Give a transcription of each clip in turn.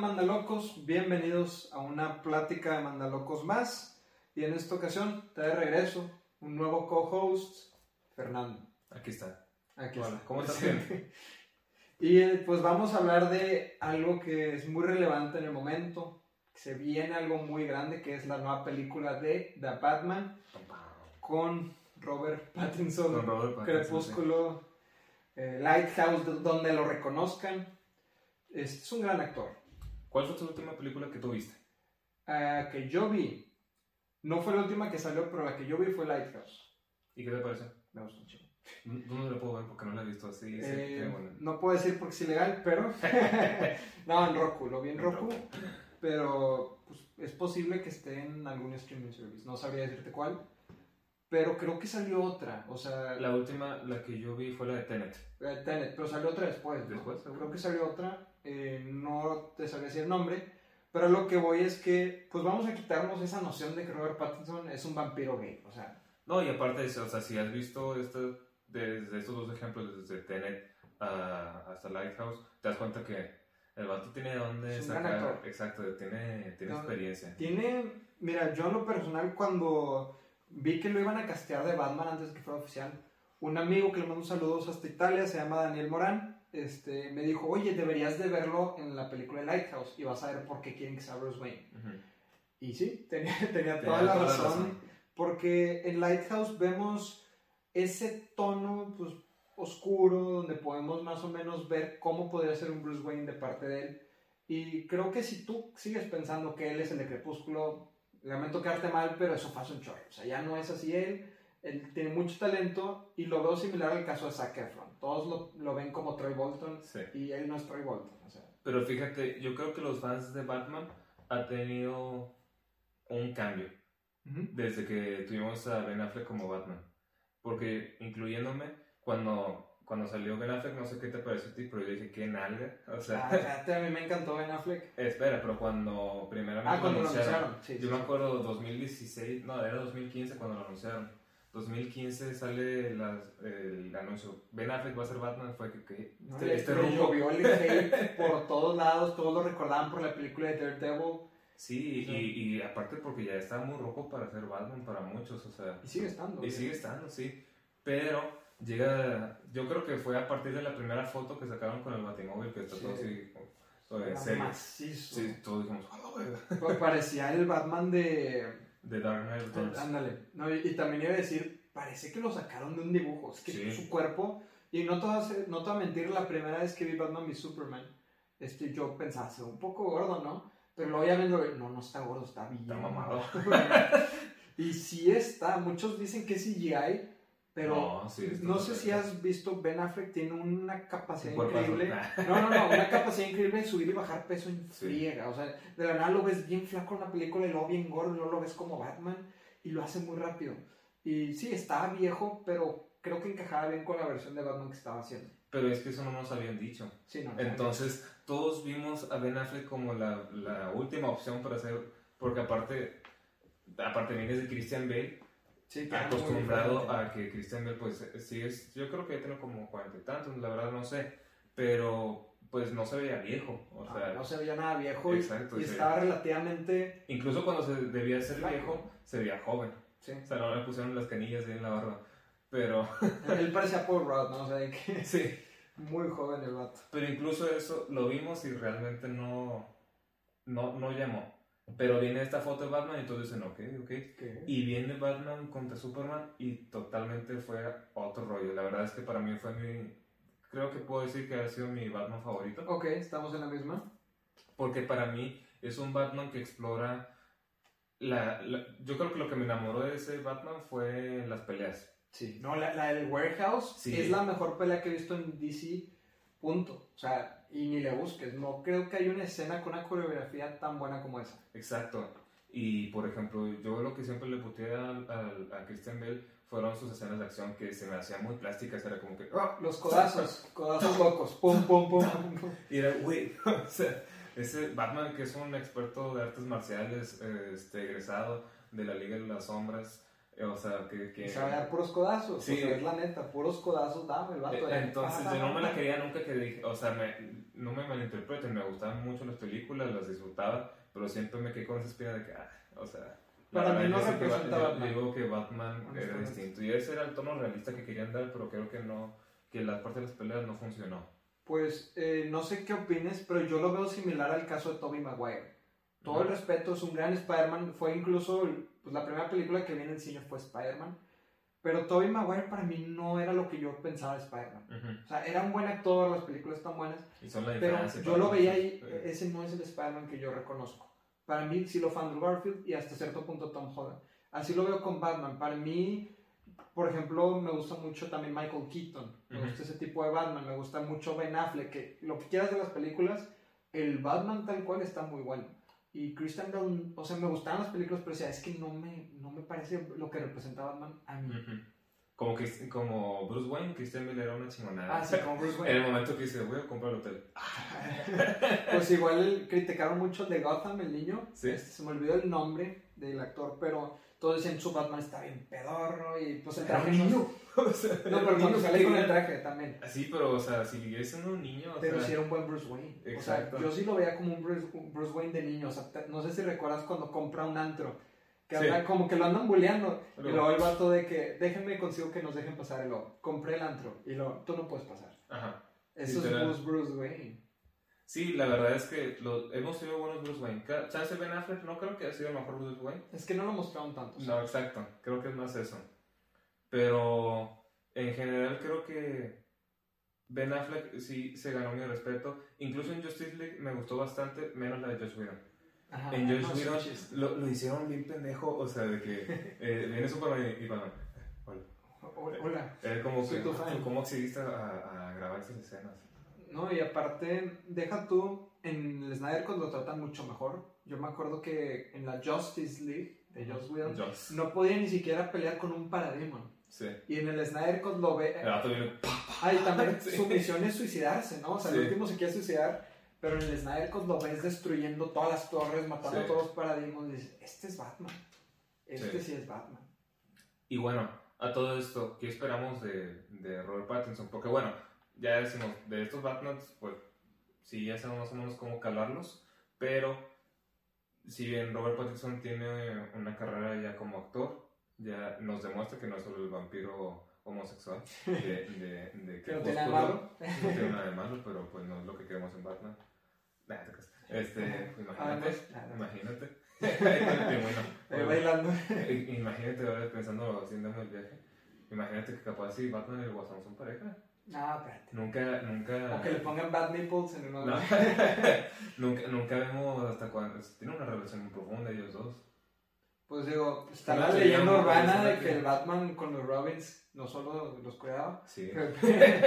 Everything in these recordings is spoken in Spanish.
Mandalocos, bienvenidos a una plática de Mandalocos más. Y en esta ocasión te de regreso un nuevo co-host, Fernando. Aquí está. Aquí Hola, está. ¿cómo estás? Y eh, pues vamos a hablar de algo que es muy relevante en el momento. Se viene algo muy grande que es la nueva película de The Batman con Robert Pattinson. Con Robert Pattinson, Crepúsculo, eh, Lighthouse, donde lo reconozcan. Es un gran actor. ¿Cuál fue tu última película que tú viste? Ah, que yo vi, no fue la última que salió, pero la que yo vi fue Lighthouse. ¿Y qué te parece? Me gustó un chingo. ¿Dónde la puedo ver? Porque no la he visto así. sí, Eh, no puedo decir porque es ilegal, pero. no, en Roku, lo vi en En Roku. Roku. Pero pues, es posible que esté en algún streaming service. No sabría decirte cuál. Pero creo que salió otra. O sea, La última, la que yo vi fue la de Tenet. eh, Tenet, pero salió otra después. ¿no? Después. Creo que salió otra. Eh, no te sabría decir el nombre. Pero lo que voy es que, pues vamos a quitarnos esa noción de que Robert Pattinson es un vampiro gay. O sea, No, y aparte o sea, si has visto esto, desde estos dos ejemplos, desde Tenet a- hasta Lighthouse, te das cuenta que el vato tiene de dónde Es un gran sacar. Exacto, tiene, tiene No, experiencia. Tiene, mira, yo en lo personal cuando vi que lo iban a castear de Batman antes de que fuera oficial, un amigo que le mando saludos hasta Italia, se llama Daniel Morán, este, me dijo, oye, deberías de verlo en la película de Lighthouse y vas a ver por qué quieren que sea Bruce Wayne. Y sí, tenía, tenía Tenía toda la toda la razón, porque en Lighthouse vemos ese tono pues, oscuro donde podemos más o menos ver cómo podría ser un Bruce Wayne de parte de él. Y creo que si tú sigues pensando que él es el de Crepúsculo, lamento quedarte mal, pero eso pasa un chorro. O sea, ya no es así él. Él tiene mucho talento y lo veo similar al caso de Zac Efron. Todos lo, lo ven como Troy Bolton Sí. y él no es Troy Bolton. O sea, Pero fíjate, yo creo que los fans de Batman han tenido un cambio desde que tuvimos a Ben Affleck como Batman. Porque, incluyéndome, cuando, cuando salió Ben Affleck, no sé qué te pareció a ti, pero yo dije, qué nalga. O sea, Ah, a mí me encantó Ben Affleck. espera, pero cuando primeramente Ah, cuando lo anunciaron, anunciaron. Sí, yo sí, me sí. acuerdo 2016, no, era 2015 cuando lo anunciaron. 2015 sale las- el anuncio, Ben Affleck va a ser Batman, fue que, que No, este, este rumbo- llovió el hate por todos lados, todos lo recordaban por la película de Daredevil Sí, Sí. Y, y aparte porque ya está muy rojo para ser Batman para muchos, o sea, y sigue estando. y sigue estando, sí. Pero llega, yo creo que fue a partir de la primera foto que sacaron con el Batimóvil que está Sí. todo así, todo en Era serio. macizo. Sí, todos dijimos, "A la verga". Pa- Parecía el Batman de... The Dark Knight Returns. Ándale. No, y, y también iba a decir, parece que lo sacaron de un dibujo. Es que Sí. su cuerpo... Y no te, a hacer- no te voy a mentir, la primera vez que vi Batman v Superman, este, yo pensaba, se ve un poco gordo, ¿no? Pero luego ya viendo, no, no está gordo, está bien. Está mamado. y sí está, muchos dicen que es CGI, pero No, sí, no sé si has visto, Ben Affleck tiene una capacidad increíble. No, no, no, una capacidad increíble de subir y bajar peso en Sí. friega. O sea, de la nada lo ves bien flaco en la película y luego bien gordo y luego lo ves como Batman y lo hace muy rápido. Y sí, estaba viejo, pero creo que encajaba bien con la versión de Batman que estaba haciendo. Pero es que eso no nos habían dicho. Sí, no, no. Entonces, todos vimos a Ben Affleck como la, la última opción para hacer, porque aparte, aparte vienes de Christian Bale, sí, acostumbrado a que Christian pues, sí es, yo creo que ya tiene como cuarenta y tantos, la verdad no sé, pero pues no se veía viejo, o Ah, sea, no se veía nada viejo y, Exacto, y sí. estaba relativamente... incluso cuando se debía ser Flaco. viejo, se veía joven, Sí. o sea, no le pusieron las canillas ahí en la barba, pero, Él parecía Paul Rudd, ¿no? O sea, que sí, muy joven el vato. pero incluso eso lo vimos y realmente no, no, no llamó. Pero viene esta foto de Batman y todos dicen, ok, ok. ¿Qué? Y viene Batman contra Superman y totalmente fue otro rollo. La verdad es que para mí fue mi... Creo que puedo decir que ha sido mi Batman favorito. Ok, estamos en la misma. Porque para mí es un Batman que explora... La, la- yo creo que lo que me enamoró de ese Batman fue las peleas. Sí. No, la, la del Warehouse Sí. es la mejor pelea que he visto en DC, punto. O sea, y ni le busques. No creo que haya una escena con una coreografía tan buena como esa. Exacto. Y por ejemplo, yo lo que siempre le puteé al- a Christian Bale fueron sus escenas de acción que se me hacían muy plásticas. Era como que... Ah, los codazos, codazos locos. Pum, pum, pum, pum, pum. Y era, güey, o sea, ese Batman que es un experto de artes marciales, eh, este, egresado de la Liga de las Sombras, O sea, que... que... Se va a dar puros codazos. Sí. O sea, es la neta, puros codazos dame el vato. Eh, entonces, yo no me la quería nunca que dije, o sea, me, no me malinterpreten, me gustaban mucho las películas, las disfrutaba, pero siempre me quedé con esa espina de que, ah, o sea... Para mí no representa Batman. Digo que Batman era distinto. Y ese era el tono realista que querían dar, pero creo que no, que la parte de las peleas no funcionó. Pues eh, no sé qué opines, pero yo lo veo similar al caso de Tobey Maguire. Todo el respeto, es un gran Spider-Man. Fue incluso, pues la primera película que vi en el cine fue Spider-Man. Pero Tobey Maguire para mí no era lo que yo pensaba de Spider-Man. O sea, era un buen actor, las películas están buenas. pero yo lo veía ahí, ese no es el Spider-Man que yo reconozco. Para mí sí lo fue Andrew Garfield y hasta cierto punto Tom Holland. Así lo veo con Batman. Para mí, por ejemplo, me gusta mucho también Michael Keaton. Me gusta ese tipo de Batman. Me gusta mucho Ben Affleck. Que lo que quieras de las películas, el Batman tal cual está muy bueno. Y Christian Bale, o sea, me gustaban las películas, pero sea, es que no me, no me parece lo que representa Batman a mí. Como, que, como Bruce Wayne, Christian Bale era una chingonada. Ah, sí, como Bruce Wayne. en el momento que dice, voy a comprar el hotel. pues igual criticaron mucho de Gotham, el niño. ¿Sí? Este, se me olvidó el nombre del actor, pero todos decían su Batman está bien pedorro y pues el traje no. no, pero cuando sale con el traje también. Sí, pero o sea, si sigue siendo un niño. pero si era un buen Bruce Wayne. Exacto. O sea, yo sí lo veía como un Bruce, Bruce Wayne de niño. O sea, no sé si recuerdas cuando compra un antro. Que anda, como que lo andan bulleando. Y luego el vato de que déjenme consigo que nos dejen pasar. Y lo compré el antro. Y lo tú no puedes pasar. Ajá. Eso es Bruce Wayne. Sí, la verdad es que lo, hemos sido buenos Bruce Wayne. Chance Ben Affleck no creo que haya sido el mejor Bruce Wayne. Es que no lo mostraron tanto. No, exacto. Creo que es más eso. Pero en general creo que Ben Affleck sí se ganó mi respeto. Incluso en Justice League me gustó bastante, menos la de Josh Whedon. en Josh Whedon lo, lo, hicieron bien pendejo, o sea, de que eh, viene Superman y, y Batman. Hola. Hola. Es como que, ¿cómo accediste a, a grabar esas escenas? No, y aparte, deja tú, en el Snyder Cut lo tratan mucho mejor. Yo me acuerdo que en la Justice League de Joss Whedon no podía ni siquiera pelear con un Parademon. Sí. Y en el Snyder Cut lo ve. Ay, también su misión es suicidarse, ¿no? O sea, el último se quiere suicidar, pero en el Snyder Cut lo ves destruyendo todas las torres, matando a todos los paradigmas. Y dices, este es Batman. Este sí. es Batman. Y bueno, a todo esto, ¿qué esperamos de, de Robert Pattinson? Porque bueno, ya decimos, de estos Batman, pues sí, ya sabemos más o menos cómo calarlos, pero si bien Robert Pattinson tiene una carrera ya como actor, ya nos demuestra que no es solo el vampiro homosexual de, de, de que no tiene nada de malo. No tiene nada de malo, pero pues no es lo que queremos en Batman. Este, imagínate, imagínate. bueno, bailando. Imagínate ahora pensando haciendo el viaje. Imagínate que capaz si Batman y el Guasón son pareja. Ah, espérate. Nunca, nunca. O que le pongan bad nipples en uno no. nunca, nunca vemos hasta cuando. Tienen una relación muy profunda ellos dos. Pues digo, está la leyenda urbana de que el Batman con los Robins no solo los cuidaba. Sí.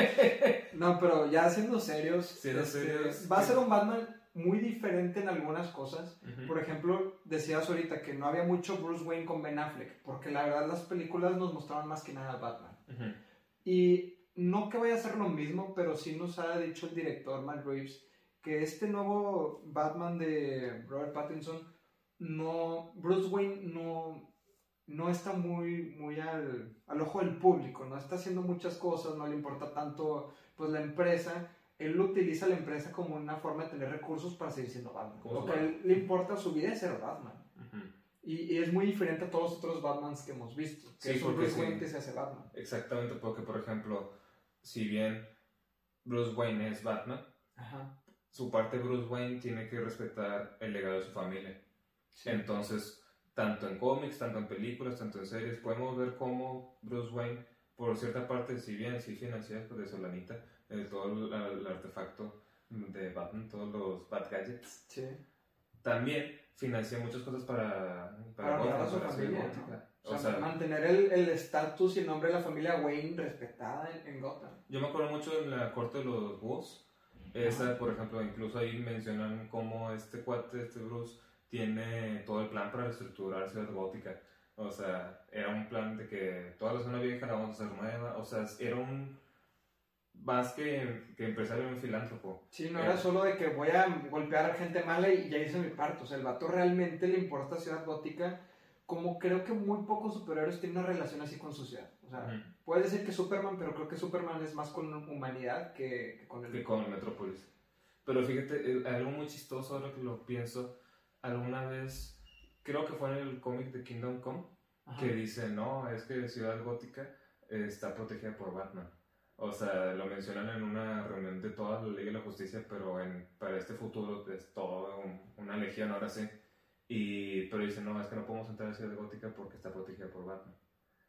no, pero ya siendo serios. Siendo este, serios. Va a ser un Batman muy diferente en algunas cosas. Por ejemplo, decías ahorita que no había mucho Bruce Wayne con Ben Affleck, porque la verdad las películas nos mostraban más que nada a Batman. Y no que vaya a ser lo mismo, pero sí nos ha dicho el director Matt Reeves que este nuevo Batman de Robert Pattinson, no, Bruce Wayne no, no está muy, muy al, al, ojo del público, no está haciendo muchas cosas, no le importa tanto pues la empresa, él utiliza la empresa como una forma de tener recursos para seguir siendo Batman. Lo que a él le importa su vida es ser Batman. y, y, es muy diferente a todos los otros Batmans que hemos visto, que es Bruce Wayne que se hace Batman. Exactamente, porque por ejemplo si bien Bruce Wayne es Batman, su parte Bruce Wayne tiene que respetar el legado de su familia. Entonces, tanto en cómics, tanto en películas, tanto en series, podemos ver cómo Bruce Wayne, por cierta parte, si bien sí financia de Solanita, de todo el, artefacto de Batman, todos los Bat Gadgets, también financia muchas cosas para, para, para, familia. O, sea, mantener el estatus y el nombre de la familia Wayne respetada en, Gotham. Yo me acuerdo mucho en la corte de los Búhos. Esa, por ejemplo, incluso ahí mencionan cómo este cuate, este Bruce, tiene todo el plan para reestructurar Ciudad Gótica. O sea, era un plan de que toda la zona vieja la vamos a hacer nueva. O sea, era un más que, que empresario, un filántropo. Sí, no era eh, solo de que voy a golpear a gente mala y ya hice mi parto. O sea, el vato realmente le importa Ciudad Gótica como creo que muy pocos superhéroes tienen una relación así con su ciudad. O sea, puede decir que Superman, pero creo que Superman es más con humanidad que, con el... Que con el Metrópolis. Pero fíjate, eh, algo muy chistoso ahora que lo pienso, alguna vez, creo que fue en el cómic de Kingdom Come, que dice, no, es que Ciudad Gótica está protegida por Batman. O sea, lo mencionan en una reunión de toda la Ley de la Justicia, pero en, para este futuro es toda una legión ahora sí. Y, pero dicen, no, es que no podemos entrar a Ciudad Gótica porque está protegida por Batman.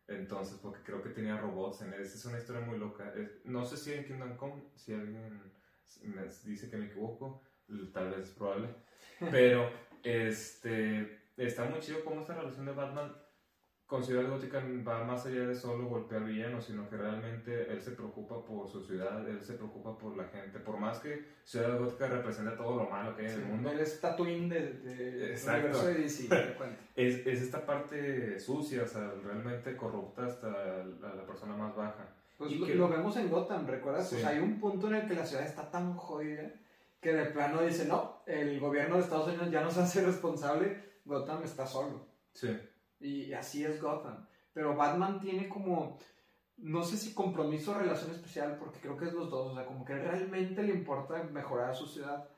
Entonces, porque creo que tenía robots en él. es una historia muy loca. no sé si en Kingdom Come, si alguien me dice que me equivoco, tal vez es probable. Pero, este, está muy chido cómo esta relación de Batman con Ciudad Gótica va más allá de solo golpear villanos, sino que realmente él se preocupa por su ciudad, él se preocupa por la gente. Por más que Ciudad Gótica representa todo lo malo que hay en el mundo. Él es Tatooine del de, universo de DC, es, es esta parte sucia, o sea, realmente corrupta hasta la, la persona más baja. Pues lo, lo, vemos en Gotham, ¿recuerdas? hay un punto en el que la ciudad está tan jodida que de plano dice, no, el gobierno de Estados Unidos ya no se hace responsable, Gotham está solo. Sí. Y así es Gotham. Pero Batman tiene como, no sé si compromiso o relación especial, porque creo que es los dos. O sea, como que realmente le importa mejorar su ciudad.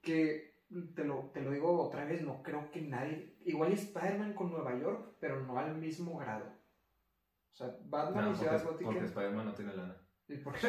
Que te lo, te lo digo otra vez, no creo que nadie. Igual Spider-Man con Nueva York, pero no al mismo grado. O sea, Batman y Ciudad Gótica. Porque Spider-Man no tiene lana. ¿Y porque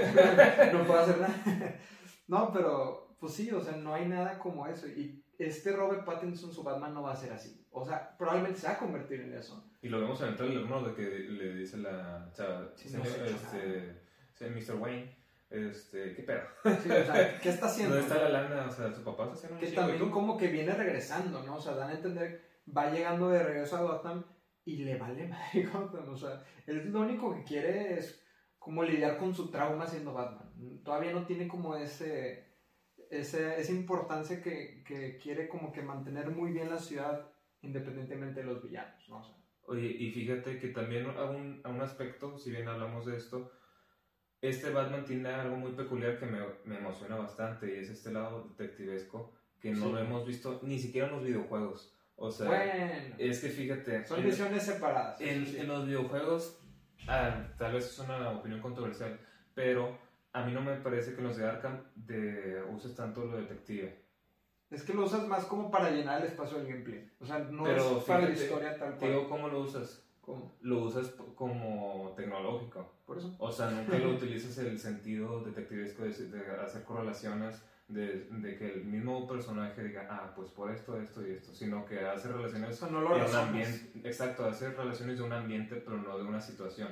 no puede hacer nada. no, pero pues sí, o sea, no hay nada como eso. Y este Robert Pattinson, su Batman, no va a ser así. O sea, probablemente se va a convertir en eso. Y lo vemos en el trailer, ¿no? De que le dice la chava, este, Mr. Wayne, este, ¿qué pedo? Sí, o sea, ¿qué está haciendo? ¿Dónde está la lana? O sea, su papá está haciendo Que también como que viene regresando, ¿no? O sea, dan a entender, va llegando de regreso a Gotham y le vale madre Gotham. O sea, él lo único que quiere es como lidiar con su trauma siendo Batman. Todavía no tiene como ese esa, esa importancia que, que, quiere como que mantener muy bien la ciudad independientemente de los villanos, ¿no? Oye, y fíjate que también a un, a un, aspecto, si bien hablamos de esto, este Batman tiene algo muy peculiar que me, me emociona bastante y es este lado detectivesco que no lo hemos visto ni siquiera en los videojuegos. O sea, bueno, es que fíjate. Son visiones separadas. En, en los videojuegos, ah, tal vez es una opinión controversial, pero a mí no me parece que en los de Arkham de, uses tanto lo detective. Es que lo usas más como para llenar el espacio del gameplay. O sea, no es para la historia tal cual. Digo, ¿cómo lo usas? ¿Cómo? Lo usas como tecnológico. Por eso. O sea, nunca lo utilizas el sentido detectivesco de, hacer correlaciones, de, de, que el mismo personaje diga, ah, pues por esto, esto y esto, sino que hace relaciones no lo un ambiente. Exacto, hace relaciones de un ambiente, pero no de una situación.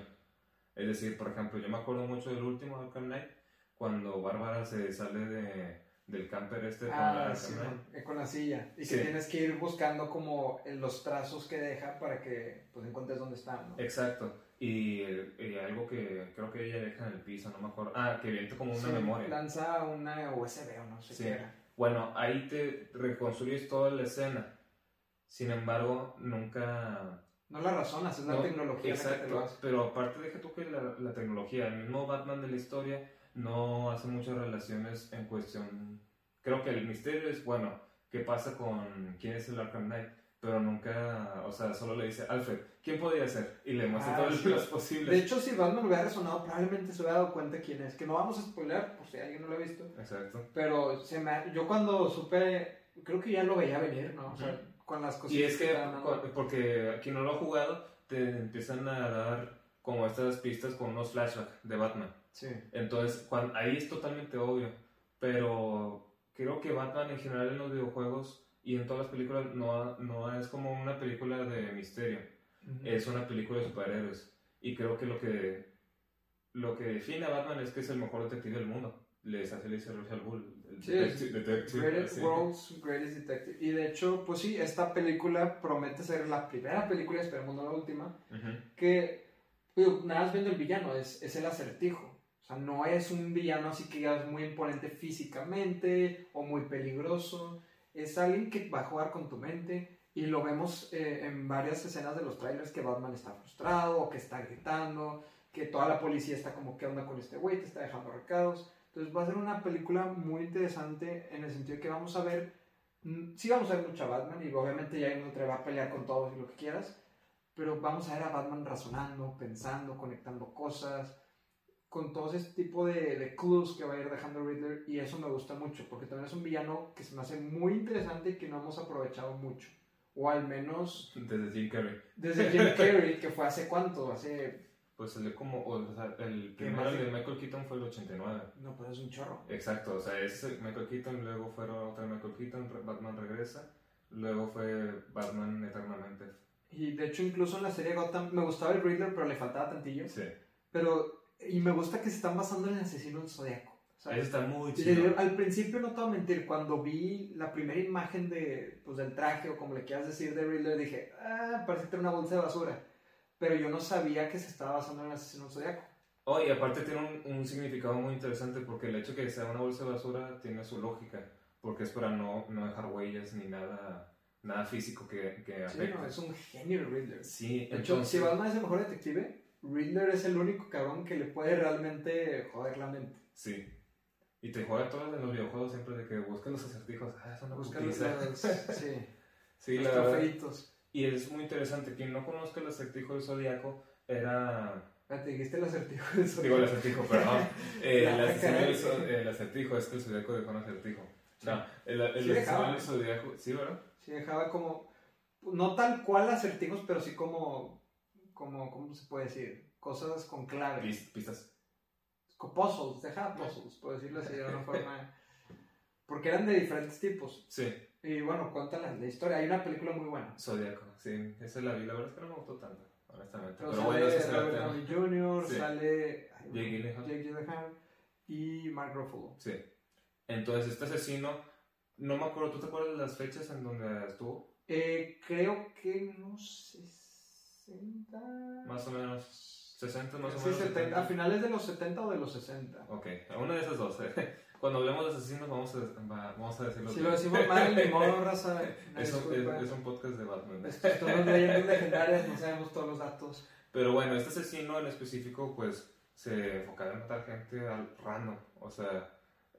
Es decir, por ejemplo, yo me acuerdo mucho del último Arkham Knight, cuando Bárbara se sale de, del camper este con, la, ah, con la silla. Y que tienes que ir buscando como los trazos que deja para que pues encuentres dónde está, ¿no? Exacto. Y, algo que creo que ella deja en el piso, no me acuerdo. Ah, que viene como una memoria. Lanza una USB o no sé qué era. Bueno, ahí te reconstruyes toda la escena. Sin embargo, nunca no la razonas, es la tecnología exacto, que te lo hace. Pero aparte deja tú que la, la, tecnología, el mismo Batman de la historia no hace muchas relaciones en cuestión. Creo que el misterio es, bueno, ¿qué pasa con quién es el Arkham Knight? Pero nunca, o sea, solo le dice, Alfred, ¿quién podría ser? Y le muestra ah, todos los posibles. De hecho, si Batman hubiera resonado, probablemente se hubiera dado cuenta quién es. Que no vamos a spoiler, por si alguien no lo ha visto. Exacto. Pero se me, yo cuando supe, creo que ya lo veía venir, ¿no? O sea, con las cosas. Y es que, porque aquí no lo ha jugado, te empiezan a dar como estas pistas con unos flashbacks de Batman. Sí. Entonces, cuando, ahí es totalmente obvio. Pero creo que Batman en general en los videojuegos y en todas las películas no, no es como una película de misterio. Es una película de superhéroes. Y creo que lo que lo que define a Batman es que es el mejor detective del mundo. Les hace le dice Rachel Bull, sí, Greatest World's Greatest Detective. Y de hecho, pues sí, esta película promete ser la primera película, esperemos no la última, que nada más viendo el villano, es, es el acertijo. O sea, no es un villano así que es muy imponente físicamente o muy peligroso. Es alguien que va a jugar con tu mente y lo vemos eh, en varias escenas de los trailers que Batman está frustrado o que está gritando, que toda la policía está como, ¿qué onda con este güey? Te está dejando recados. Entonces va a ser una película muy interesante en el sentido de que vamos a ver, mm, sí vamos a ver mucha Batman y obviamente ya no te va a pelear con todos y lo que quieras, pero vamos a ver a Batman razonando, pensando, conectando cosas, con todo ese tipo de, de clues que va a ir dejando Riddler y eso me gusta mucho, porque también es un villano que se me hace muy interesante y que no hemos aprovechado mucho. O al menos... Desde Jim Carrey. Desde Jim Carrey, que fue hace cuánto, hace... Pues salió como, o sea, el primero de Michael Keaton fue el 89. No, pero es un chorro. Exacto, o sea, es Michael Keaton, luego fue otro Michael Keaton, Batman regresa, luego fue Batman eternamente. Y de hecho incluso en la serie Gotham me gustaba el Riddler, pero le faltaba tantillo. Sí. Pero, y me gusta que se están basando en el asesino del Zodíaco. Eso está muy chido. Al principio, no te voy a mentir, cuando vi la primera imagen de, pues, del traje o como le quieras decir de Riddler, dije, ah, parece que una bolsa de basura. Pero yo no sabía que se estaba basando en el asesino zodiaco. Oh, y aparte tiene un, un, significado muy interesante porque el hecho que sea una bolsa de basura tiene su lógica, porque es para no, no dejar huellas ni nada, nada físico que, que afecte. Sí, no, es un genio Riddler. Sí, de hecho, si Batman es el mejor detective, Riddler es el único cabrón que le puede realmente joder la mente. Sí. Y te juega todo en los videojuegos siempre de que buscas los acertijos. Ah, son Busca los, sí. sí, los trofeitos. Y es muy interesante. Quien no conozca el acertijo del zodiaco era. Ah, te dijiste el acertijo del zodiaco. Digo el acertijo, perdón. eh, el, el, acertijo es que el zodiaco dejó un acertijo. No, el, el, sí zodiaco. Sí, ¿verdad? Sí, dejaba como. No tal cual acertijos, pero sí como. Como ¿Cómo se puede decir? Cosas con claves. Pistas puzzles, dejaba puzzles, por decirlo así de una forma. Porque eran de diferentes tipos. Sí. Y bueno, cuéntala la historia. Hay una película muy buena. Zodíaco, sí. Esa la vi. La verdad es que no me gustó tanto, honestamente. Pero, Pero bueno, sale Robert Downey Jr., sale Jake Gyllenhaal y Mark Ruffalo. Sí. Entonces, este asesino, no me acuerdo, ¿tú te acuerdas de las fechas en donde estuvo? Eh, creo que no 60. Más o menos 60 más o menos. Sí, 70, a finales de los 70 o de los 60. Ok, una de esas dos. ¿eh? Cuando hablemos de asesinos vamos a, vamos a decirlo. Si lo decimos mal, ni modo, raza. Es un, es, un podcast de Batman. Son leyendas legendarias, no sabemos todos los datos. Pero bueno, este asesino en específico, pues, se enfocaba en matar gente al random. O sea,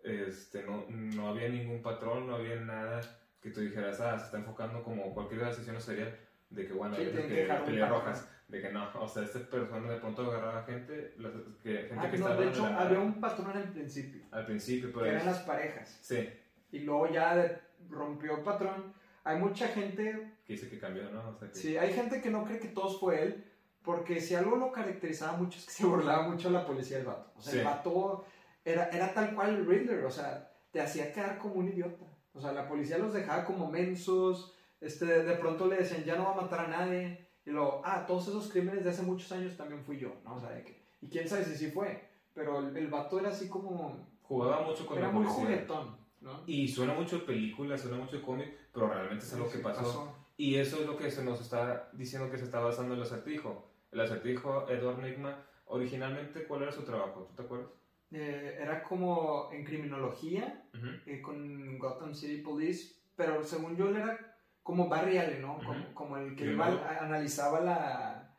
este, no, no había ningún patrón, no había nada que tú dijeras, ah, se está enfocando como cualquier asesino sería de que, bueno, hay que, que rojas de que no, o sea, esta persona de pronto agarraba gente, que, gente ah, que no, De hecho, había un patrón al principio. Al principio, pero. Que eran las parejas. Sí. Y luego ya rompió el patrón. Hay mucha gente. Que dice que cambió, ¿no? O sea, que... Sí, hay gente que no cree que todos fue él, porque si algo lo caracterizaba mucho es que se burlaba mucho la policía del vato. O sea, el vato era, era tal cual el Riddler, o sea, te hacía quedar como un idiota. O sea, la policía los dejaba como mensos, este, de pronto le decían, ya no va a matar a nadie y luego, ah, todos esos crímenes de hace muchos años también fui yo, ¿no? O sea, de que, y quién sabe si sí fue, pero el, el vato era así como... Jugaba mucho con Era muy juguetón, ¿no? Y suena mucho de película, suena mucho de cómic, pero realmente es lo que pasó. Y eso es lo que se nos está diciendo que se está basando en el acertijo. El acertijo, Edward Nigma, originalmente, ¿cuál era su trabajo? ¿Tú te acuerdas? Eh, era como en criminología, eh, con Gotham City Police, pero según yo él era como Barry Allen, ¿no? como, el que analizaba la,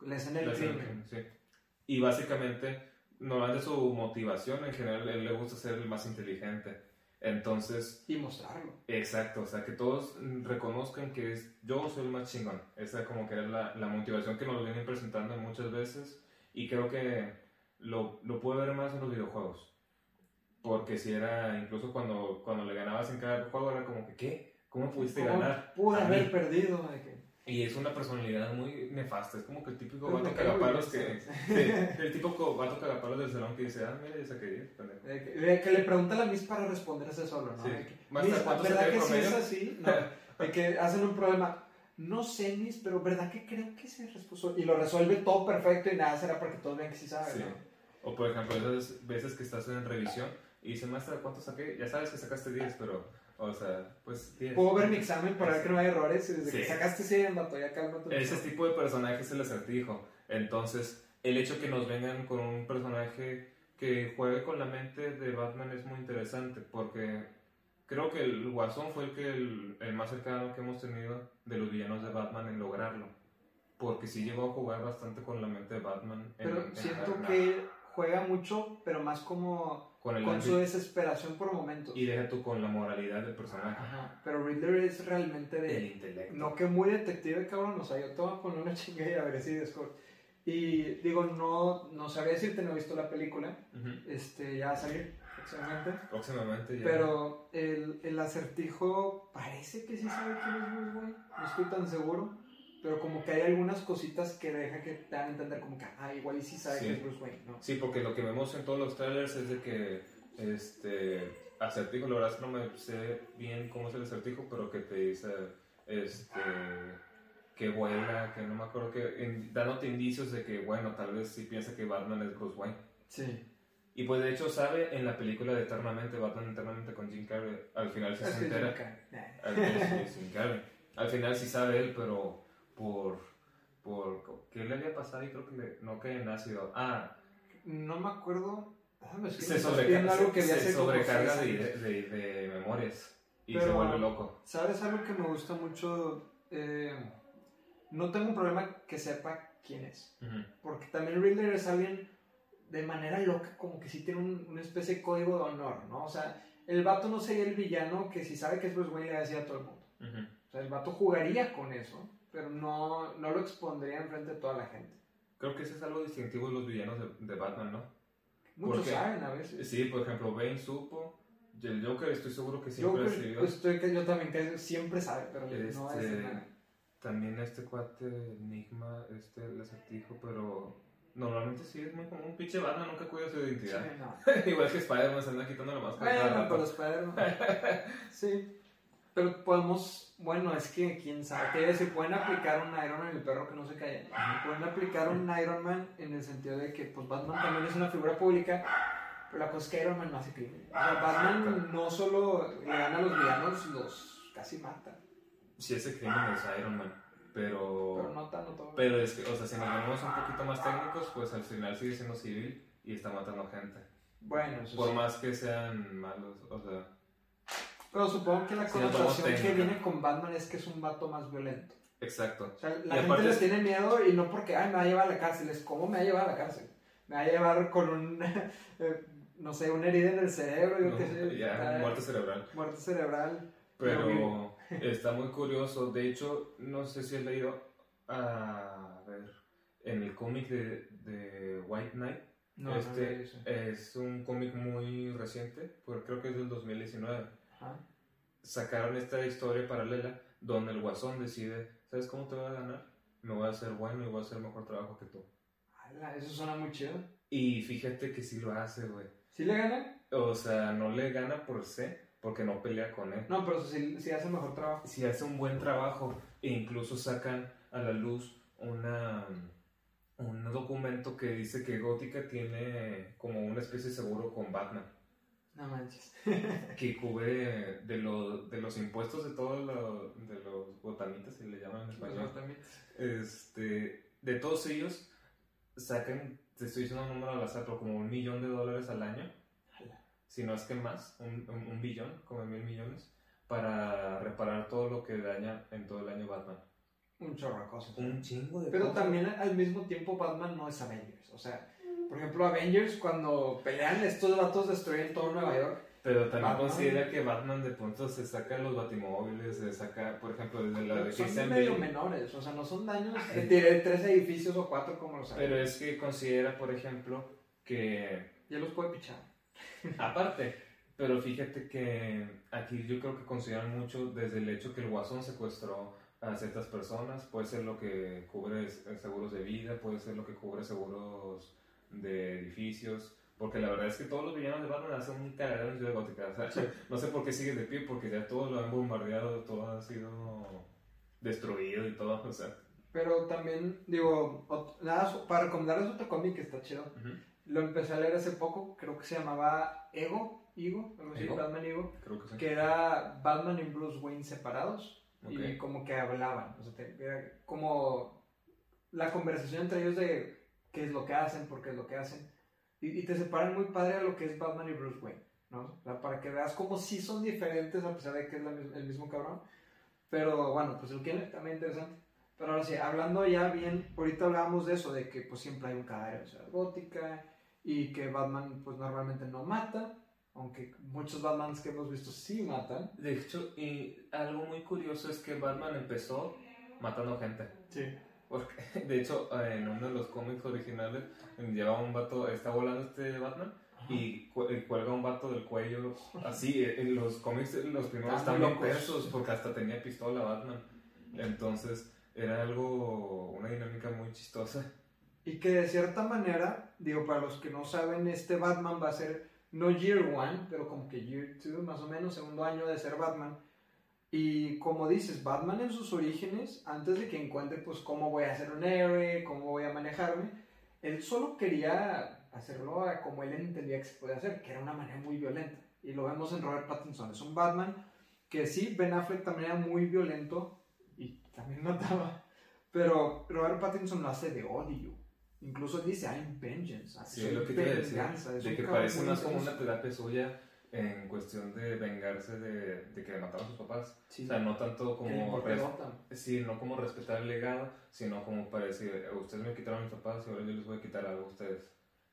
la escena del crimen. Sí. Y básicamente, normalmente su motivación en general, él le gusta ser el más inteligente. Entonces... Y mostrarlo. Exacto, o sea, que todos reconozcan que es, yo soy el más chingón. Esa como que era la, la motivación que nos vienen presentando muchas veces. Y creo que lo, lo puede ver más en los videojuegos. Porque si era, incluso cuando, cuando le ganabas en cada juego, era como que, ¿qué? ¿Cómo pudiste ganar? Pude haber perdido. Y es una personalidad muy nefasta. Es como que el típico pues vato cagapalos que. el típico vato cagapalos del salón que dice, ah, mira, ya saqué que, que le pregunta a la Miss para responder ese solo, ¿no? Sí. Miss, ¿verdad que sí es así? No. de que hacen un problema. No sé, Miss, pero ¿verdad que creo que se respuso? Y lo resuelve todo perfecto y nada será para que todos vean que sí sabe, sí. O por ejemplo, esas veces que estás en revisión y dice, maestra, ¿cuánto saqué? Ya sabes que sacaste 10, pero o sea, pues Puedo ver mi examen para ver que no hay errores y desde que sacaste 100, vato, ya cálmate. Ese tipo de personaje es el acertijo. Entonces, el hecho que nos vengan con un personaje que juegue con la mente de Batman es muy interesante porque creo que el Guasón fue el, que el, más cercano que hemos tenido de los villanos de Batman en lograrlo. Porque sí llegó a jugar bastante con la mente de Batman. Pero siento que juega mucho, pero más como con, su desesperación por momentos. Y deja tú con la moralidad del personaje. Ajá, pero Riddler es realmente de... El intelecto. No que muy detective, cabrón, o sea, yo te voy a poner una chingada y a ver si descubro. Y digo, no, no sabría decirte, no he visto la película, este, ya va a salir próximamente. Próximamente, ya. Pero el, el acertijo parece que sí sabe quién es Bruce Wayne, no estoy tan seguro pero como que hay algunas cositas que deja que te hagan entender como que, ah, igual y sí sabe que es Bruce Wayne, ¿no? Sí, porque lo que vemos en todos los trailers es de que, este, acertijo, la verdad es que no me sé bien cómo es el acertijo, pero que te dice, este, que vuela, que no me acuerdo, que dándote indicios de que, bueno, tal vez sí piensa que Batman es Bruce Wayne. Sí. Y pues de hecho sabe en la película de Eternamente, Batman Eternamente con Jim Carrey, al final sí se entera. Al, al final sí sabe él, pero por, por ¿qué le había pasado? Y creo que no que en ácido. Ah, no me acuerdo. Ah, se, sobrecarga, algo que se, sobrecarga de, de, de, memorias y se vuelve loco. ¿Sabes algo que me gusta mucho? Eh, no tengo un problema que sepa quién es. Porque también Riddler es alguien de manera loca, como que sí tiene un, una especie de código de honor, ¿no? O sea, el vato no sería el villano que si sabe que es Bruce Wayne le decía a todo el mundo. O sea, el vato jugaría con eso pero no, no lo expondría enfrente de toda la gente. Creo que ese es algo distintivo de los villanos de, Batman, ¿no? Muchos saben a veces. Sí, por ejemplo, Bane supo. El Joker estoy seguro que siempre Joker, recibió. Estoy que yo también que siempre sabe, pero no es este, nada. También este cuate Enigma, este el acertijo, pero normalmente sí es muy como un pinche Batman, nunca cuida su identidad. Sí, no. Igual que Spider-Man se anda quitando la máscara. Bueno, pero Spider-Man. sí. Pero podemos, bueno, es que quién sabe, si pueden aplicar un Iron Man, el perro que no se cae, pueden aplicar un Iron Man en el sentido de que pues Batman también es una figura pública, pero la cosa es que Iron Man no hace crimen. O sea, Batman no solo le gana a los villanos, los casi mata. Sí, ese crimen es Iron Man. Pero, pero no tanto todo. Pero es que, o sea, si nos vemos un poquito más técnicos, pues al final sigue siendo civil y está matando gente. Bueno, eso Por más que sean malos, o sea. Pero supongo que la connotación que viene con Batman es que es un vato más violento. Exacto. O sea, la gente les tiene miedo y no porque, ay, me va a llevar a la cárcel, es cómo me va a llevar a la cárcel. Me va a llevar con un, eh, no sé, una herida en el cerebro, yo qué sé. Ya, muerte cerebral. Muerte cerebral. Pero está muy curioso. De hecho, no sé si has leído, a ver, en el cómic de, de White Knight. No, este es un cómic muy reciente, porque creo que es del 2019 sacaron esta historia paralela donde el guasón decide, ¿sabes cómo te voy a ganar? Me voy a hacer bueno y voy a hacer mejor trabajo que tú. eso suena muy chido. Y fíjate que sí lo hace, güey. ¿Sí le gana? O sea, no le gana por C, porque no pelea con él. No, pero si sí hace mejor trabajo. Si hace un buen trabajo e incluso sacan a la luz una un documento que dice que Gótica tiene como una especie de seguro con Batman. No manches. que cubre de, lo, de los impuestos de todos los de los botanitas, si le llaman en español. Este, de todos ellos, sacan, te estoy diciendo un número al azar, pero como un millón de dólares al año. Si no es que más, un, un, billón, como mil millones, para reparar todo lo que daña en todo el año Batman. Un chorro de cosas. Un chingo de Pero también al mismo tiempo Batman no es Avengers. O sea, por ejemplo, Avengers, cuando pelean, estos vatos destruyen todo Nueva York. Pero también considera que Batman de pronto se saca los batimóviles, se saca, por ejemplo, desde la de Son medio menores, o sea, no son daños. Que tiré tres edificios o cuatro como los Pero es que considera, por ejemplo, que... Ya los puede pichar. Aparte, pero fíjate que aquí yo creo que consideran mucho desde el hecho que el Guasón secuestró a ciertas personas, puede ser lo que cubre seguros de vida, puede ser lo que cubre seguros de edificios. Porque la verdad es que todos los villanos de Batman hacen un cagadero en Ciudad Gótica. no sé por qué sigue de pie, porque ya todo lo han bombardeado, todo ha sido destruido y todo. O sea. Pero también, digo, nada, para recomendarles otro cómic que está chido. Lo empecé a leer hace poco, creo que se llamaba Ego, Ego, Batman Ego, que, era Batman y Bruce Wayne separados y como que hablaban, o sea, era como la conversación entre ellos de qué es lo que hacen, por qué es lo que hacen. Y, te separan muy padre a lo que es Batman y Bruce Wayne, ¿no? para que veas cómo sí son diferentes a pesar de que es el mismo cabrón. Pero bueno, pues el que también interesante. Pero ahora sí, hablando ya bien, ahorita hablábamos de eso, de que pues siempre hay un cadáver en Ciudad Gótica y que Batman pues normalmente no mata, aunque muchos Batmans que hemos visto sí matan. De hecho, y algo muy curioso es que Batman empezó matando gente. Sí. Porque, de hecho, en uno de los cómics originales, lleva un vato, está volando este Batman y cuelga un vato del cuello. Así, en los cómics, los primeros están bien persos porque hasta tenía pistola Batman. Entonces, era algo, una dinámica muy chistosa. Y que de cierta manera, digo, para los que no saben, este Batman va a ser no Year One, pero como que Year Two, más o menos, segundo año de ser Batman. Y como dices, Batman en sus orígenes, antes de que encuentre pues cómo voy a ser un héroe, cómo voy a manejarme, él solo quería hacerlo como él entendía que se puede hacer, que era una manera muy violenta. Y lo vemos en Robert Pattinson, es un Batman que sí, Ben Affleck también era muy violento y también mataba, pero Robert Pattinson lo hace de odio. Incluso dice, I'm vengeance. Sí, lo que te venganza. de que parece más como una terapia suya en cuestión de vengarse de, de que mataron a sus papás. O sea, no tanto como, sí, no como respetar el legado, sino como para decir, eh, ustedes me quitaron a mis papás y ahora yo les voy a quitar algo a ustedes.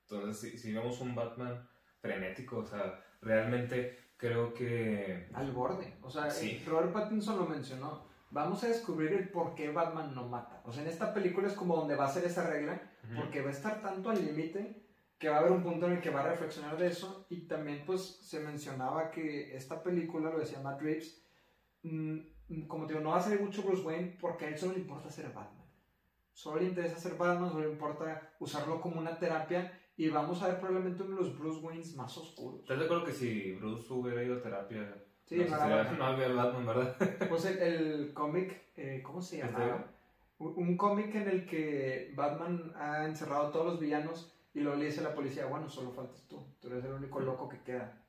Entonces, si, si vemos un Batman frenético, o sea, realmente creo que... Al borde. O sea, sí. Robert Pattinson lo mencionó. Vamos a descubrir el por qué Batman no mata. O sea, en esta película es como donde va a ser esa regla, porque va a estar tanto al límite que va a haber un punto en el que va a reflexionar de eso y también pues se mencionaba que esta película, lo decía Matt Reeves, mm, como te digo, no va a ser mucho Bruce Wayne porque a él solo le importa ser Batman. Solo le interesa ser Batman, solo le importa usarlo como una terapia y vamos a ver probablemente uno de los Bruce Waynes más oscuros. ¿Estás de acuerdo que si Bruce hubiera ido a terapia, sí, no, no había Batman, verdad? Pues el, el cómic, eh, ¿cómo se llama? Un cómic en el que Batman ha encerrado a todos los villanos y luego le dice a la policía, bueno, solo faltas tú, tú eres el único loco que queda.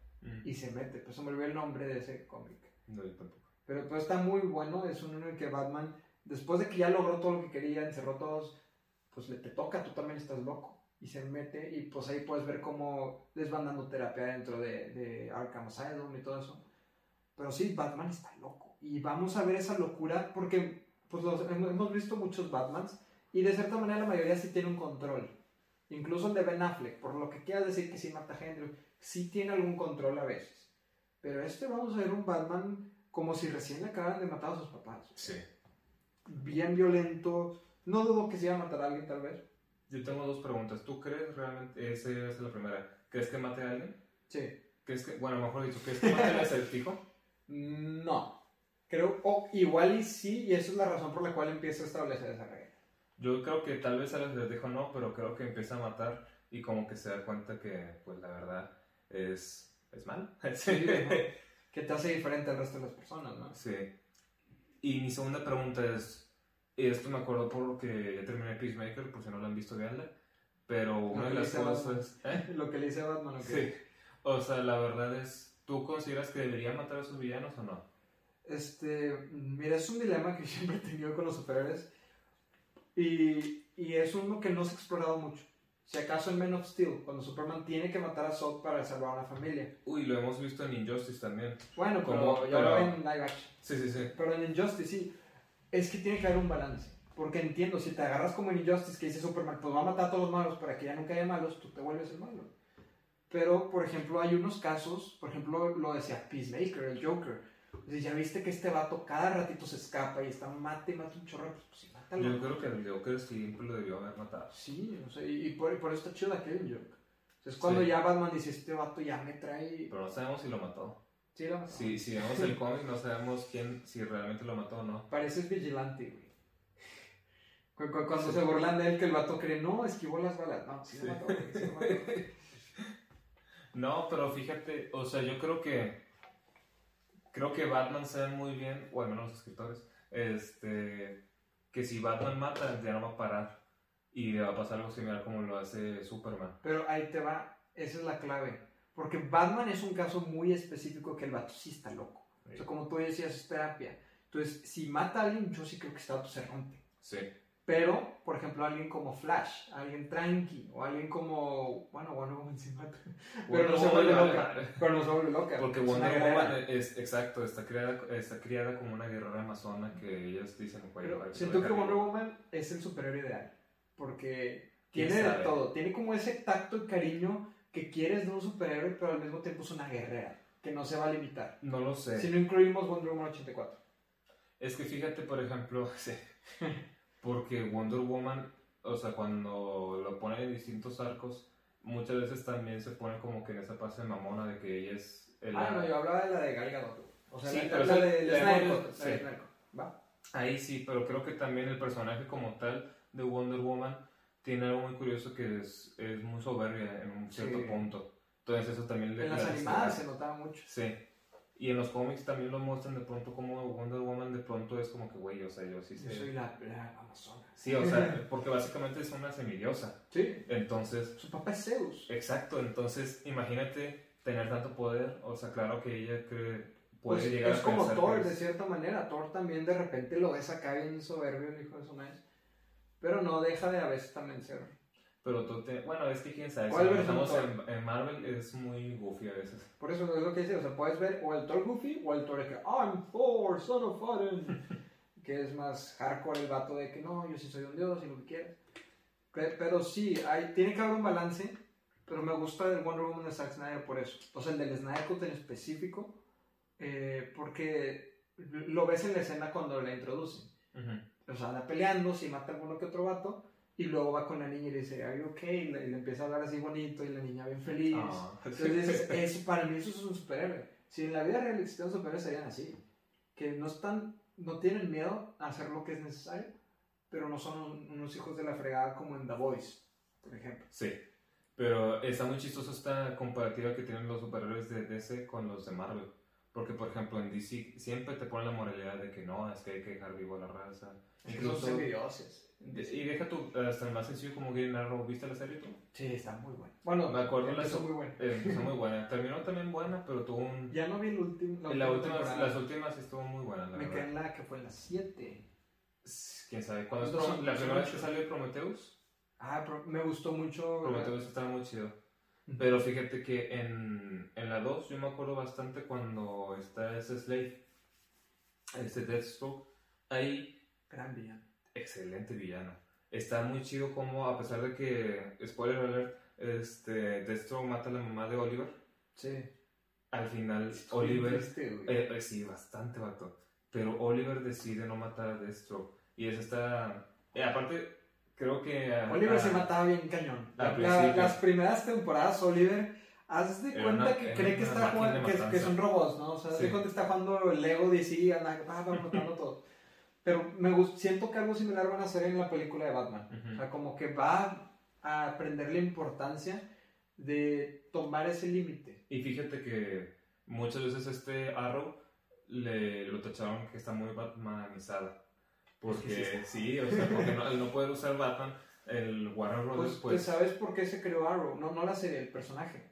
Y se mete, pues se me olvidó el nombre de ese cómic. No, yo tampoco. Pero pues está muy bueno, es uno en el que Batman, después de que ya logró todo lo que quería, encerró a todos, pues le te toca, tú también estás loco. Y se mete y pues ahí puedes ver cómo les van dando terapia dentro de, de Arkham Asylum y todo eso. Pero sí, Batman está loco. Y vamos a ver esa locura porque pues los, hemos visto muchos Batmans y de cierta manera la mayoría sí tiene un control Incluso el de Ben Affleck, por lo que quieras decir que sí mata gente, sí tiene algún control a veces. Pero este vamos a ver un Batman como si recién le acabaran de matar a sus papás. Sí. Bien violento. No dudo que se iba a matar a alguien, tal vez. Yo tengo dos preguntas. ¿Tú crees realmente, esa es la primera, ¿crees que mate a alguien? Sí. ¿Crees que, bueno, mejor dicho, ¿crees que mate al acertijo? No. Creo, o igual y sí, y esa es la razón por la cual empieza a establecer esa regla. Yo creo que tal vez a les dijo no, pero creo que empieza a matar y como que se da cuenta que, pues la verdad, es, es mal. Sí, que te hace diferente al resto de las personas, ¿no? Sí. Y mi segunda pregunta es, esto me acuerdo por lo que ya terminé Peacemaker, por si no lo han visto, veanla, pero una de las cosas... ¿eh? Lo que le dice Batman, ¿ok? Sí. O sea, la verdad es, ¿tú consideras que debería matar a sus villanos o no? Este, mira, es un dilema que siempre he tenido con los superhéroes y, y, es uno que no se ha explorado mucho. Si acaso en Men of Steel, cuando Superman tiene que matar a Zod para salvar a una familia. Uy, lo hemos visto en Injustice también. Bueno, como ya lo en live action. Sí, sí, sí. Pero en Injustice sí. Es que tiene que haber un balance. Porque entiendo, si te agarras como en Injustice que dice Superman, pues va a matar a todos los malos para que ya nunca haya malos, tú te vuelves el malo. Pero, por ejemplo, hay unos casos, por ejemplo, lo decía Peacemaker, el Joker. O ya viste que este vato cada ratito se escapa y está mate y mate un chorro, pues, yo creo que el Joker siempre lo debió haber matado. Sí, o sea, y, por, por, eso está chido aquel Joker. es cuando ya Batman dice, este vato ya me trae... Pero no sabemos si lo mató. Sí, lo mató. Si, si vemos el cómic, no sabemos quién, si realmente lo mató o no. Pareces vigilante, güey. Cuando se burlan de él, que el vato cree, no, esquivó las balas. No, sí, Lo mató, sí lo mató. no, pero fíjate, o sea, yo creo que... Creo que Batman sabe muy bien, o al menos los escritores, este que si Batman mata, ya no va a parar. Y le va a pasar algo similar como lo hace Superman. Pero ahí te va, esa es la clave. Porque Batman es un caso muy específico que el vato sí está loco. O sea, como tú decías, es terapia. Entonces, si mata a alguien, yo sí creo que está se rompe. Sí. Pero, por ejemplo, alguien como Flash, alguien tranqui, o alguien como. Bueno, Wonder Woman. Pero no se vuelve loca. Pero no se vuelve loca. Porque Wonder Woman es, exacto, está criada, está criada como una guerrera amazona que ellos dicen. Pero siento que Wonder Woman es el superhéroe ideal. Porque Tiene de todo. Tiene como ese tacto y cariño que quieres de un superhéroe, pero al mismo tiempo es una guerrera, que no se va a limitar. No lo sé. Si no incluimos Wonder Woman 84. Es que fíjate, por ejemplo, porque Wonder Woman, o sea, cuando lo pone en distintos arcos, muchas veces también se pone como que en esa fase mamona de que ella es... El ah, no, yo hablaba de la de Gal Gadot. O sea, sí, la, la, de, ¿Va? Ahí sí, pero creo que también el personaje como tal de Wonder Woman tiene algo muy curioso que es, es muy soberbia en un cierto punto. Entonces eso también le... En las animadas se notaba mucho. Sí. Y en los cómics también lo muestran de pronto como Wonder Woman de pronto es como que, güey, o sea, yo sí sé... Yo soy la, la amazona. Sí, o sea, porque básicamente es una semidiosa. Sí. Entonces... Su papá es Zeus. Exacto, entonces imagínate tener tanto poder, o sea, claro que ella cree, puede pues llegar es como Thor, de cierta manera. Thor también de repente lo ves acá bien soberbio, el hijo de su maíz. Pero no deja de a veces también ser. Pero tú te. Bueno, es que quién sabe. Si estamos en, en, Marvel es muy goofy a veces. Por eso es lo que dice. O sea, puedes ver o el Thor goofy o el Thor que I'm Thor, son of Odin. que es más hardcore el vato de que no, yo sí soy un dios y lo que quieras. Pero sí, hay, tiene que haber un balance. Pero me gusta el Wonder Woman de Zack Snyder por eso. O sea, el del Snyder Cut en específico. Eh, porque lo ves en la escena cuando la introducen. O sea, anda peleando, si mata a alguno que otro vato, y luego va con la niña y le dice, ¿Are you okay? Y le, empieza a hablar así bonito, y la niña bien feliz. Ah. Entonces, es, para mí eso es un superhéroe. Si en la vida real existieran superhéroes, serían así. Que no están, no tienen miedo a hacer lo que es necesario, pero no son unos hijos de la fregada como en The Voice, por ejemplo. Sí. Pero está muy chistoso esta comparativa que tienen los superhéroes de DC con los de Marvel. Porque, por ejemplo, en DC siempre te ponen la moralidad de que no, es que hay que dejar vivo a la raza. Incluso, son semidioses. Y deja tu, hasta el más sencillo como Green Arrow, ¿viste la serie tú? Sí, está muy buena. Bueno, me acuerdo empezó muy buena. Empezó muy buena. Terminó también buena, pero tuvo un... Ya no vi el último, la, última Las últimas estuvo muy buena, Me quedé en la que fue en la 7. ¿Quién sabe? ¿Cuándo estuvo? ¿La primera vez que salió Prometheus? Ah, me gustó mucho. Prometheus estaba muy chido. Pero fíjate que en, en la 2 yo me acuerdo bastante cuando está ese Slave, ese Deathstroke, ahí... Gran villano. Excelente villano. Está muy chido como, a pesar de que, spoiler alert, este, Deathstroke mata a la mamá de Oliver. Sí. Al final, Oliver... eh, eh, sí, bastante vato. Pero Oliver decide no matar a Deathstroke. Y eso está... Eh, aparte, creo que... Oliver se mataba bien cañón. las primeras temporadas, Oliver, haz de cuenta que cree que, está jugando, que, son robots, ¿no? O sea, haz de cuenta que está jugando Lego DC, anda, va, matando todo. Pero me gusta, siento que algo similar van a hacer en la película de Batman. O sea, como que va a aprender la importancia de tomar ese límite. Y fíjate que muchas veces este Arrow le lo tacharon que está muy batmanizada. Porque sí, o sea, porque no, no poder usar Batman, el Warner Brothers, pues, pues, ¿Sabes por qué se creó Arrow? No, no la serie, el personaje.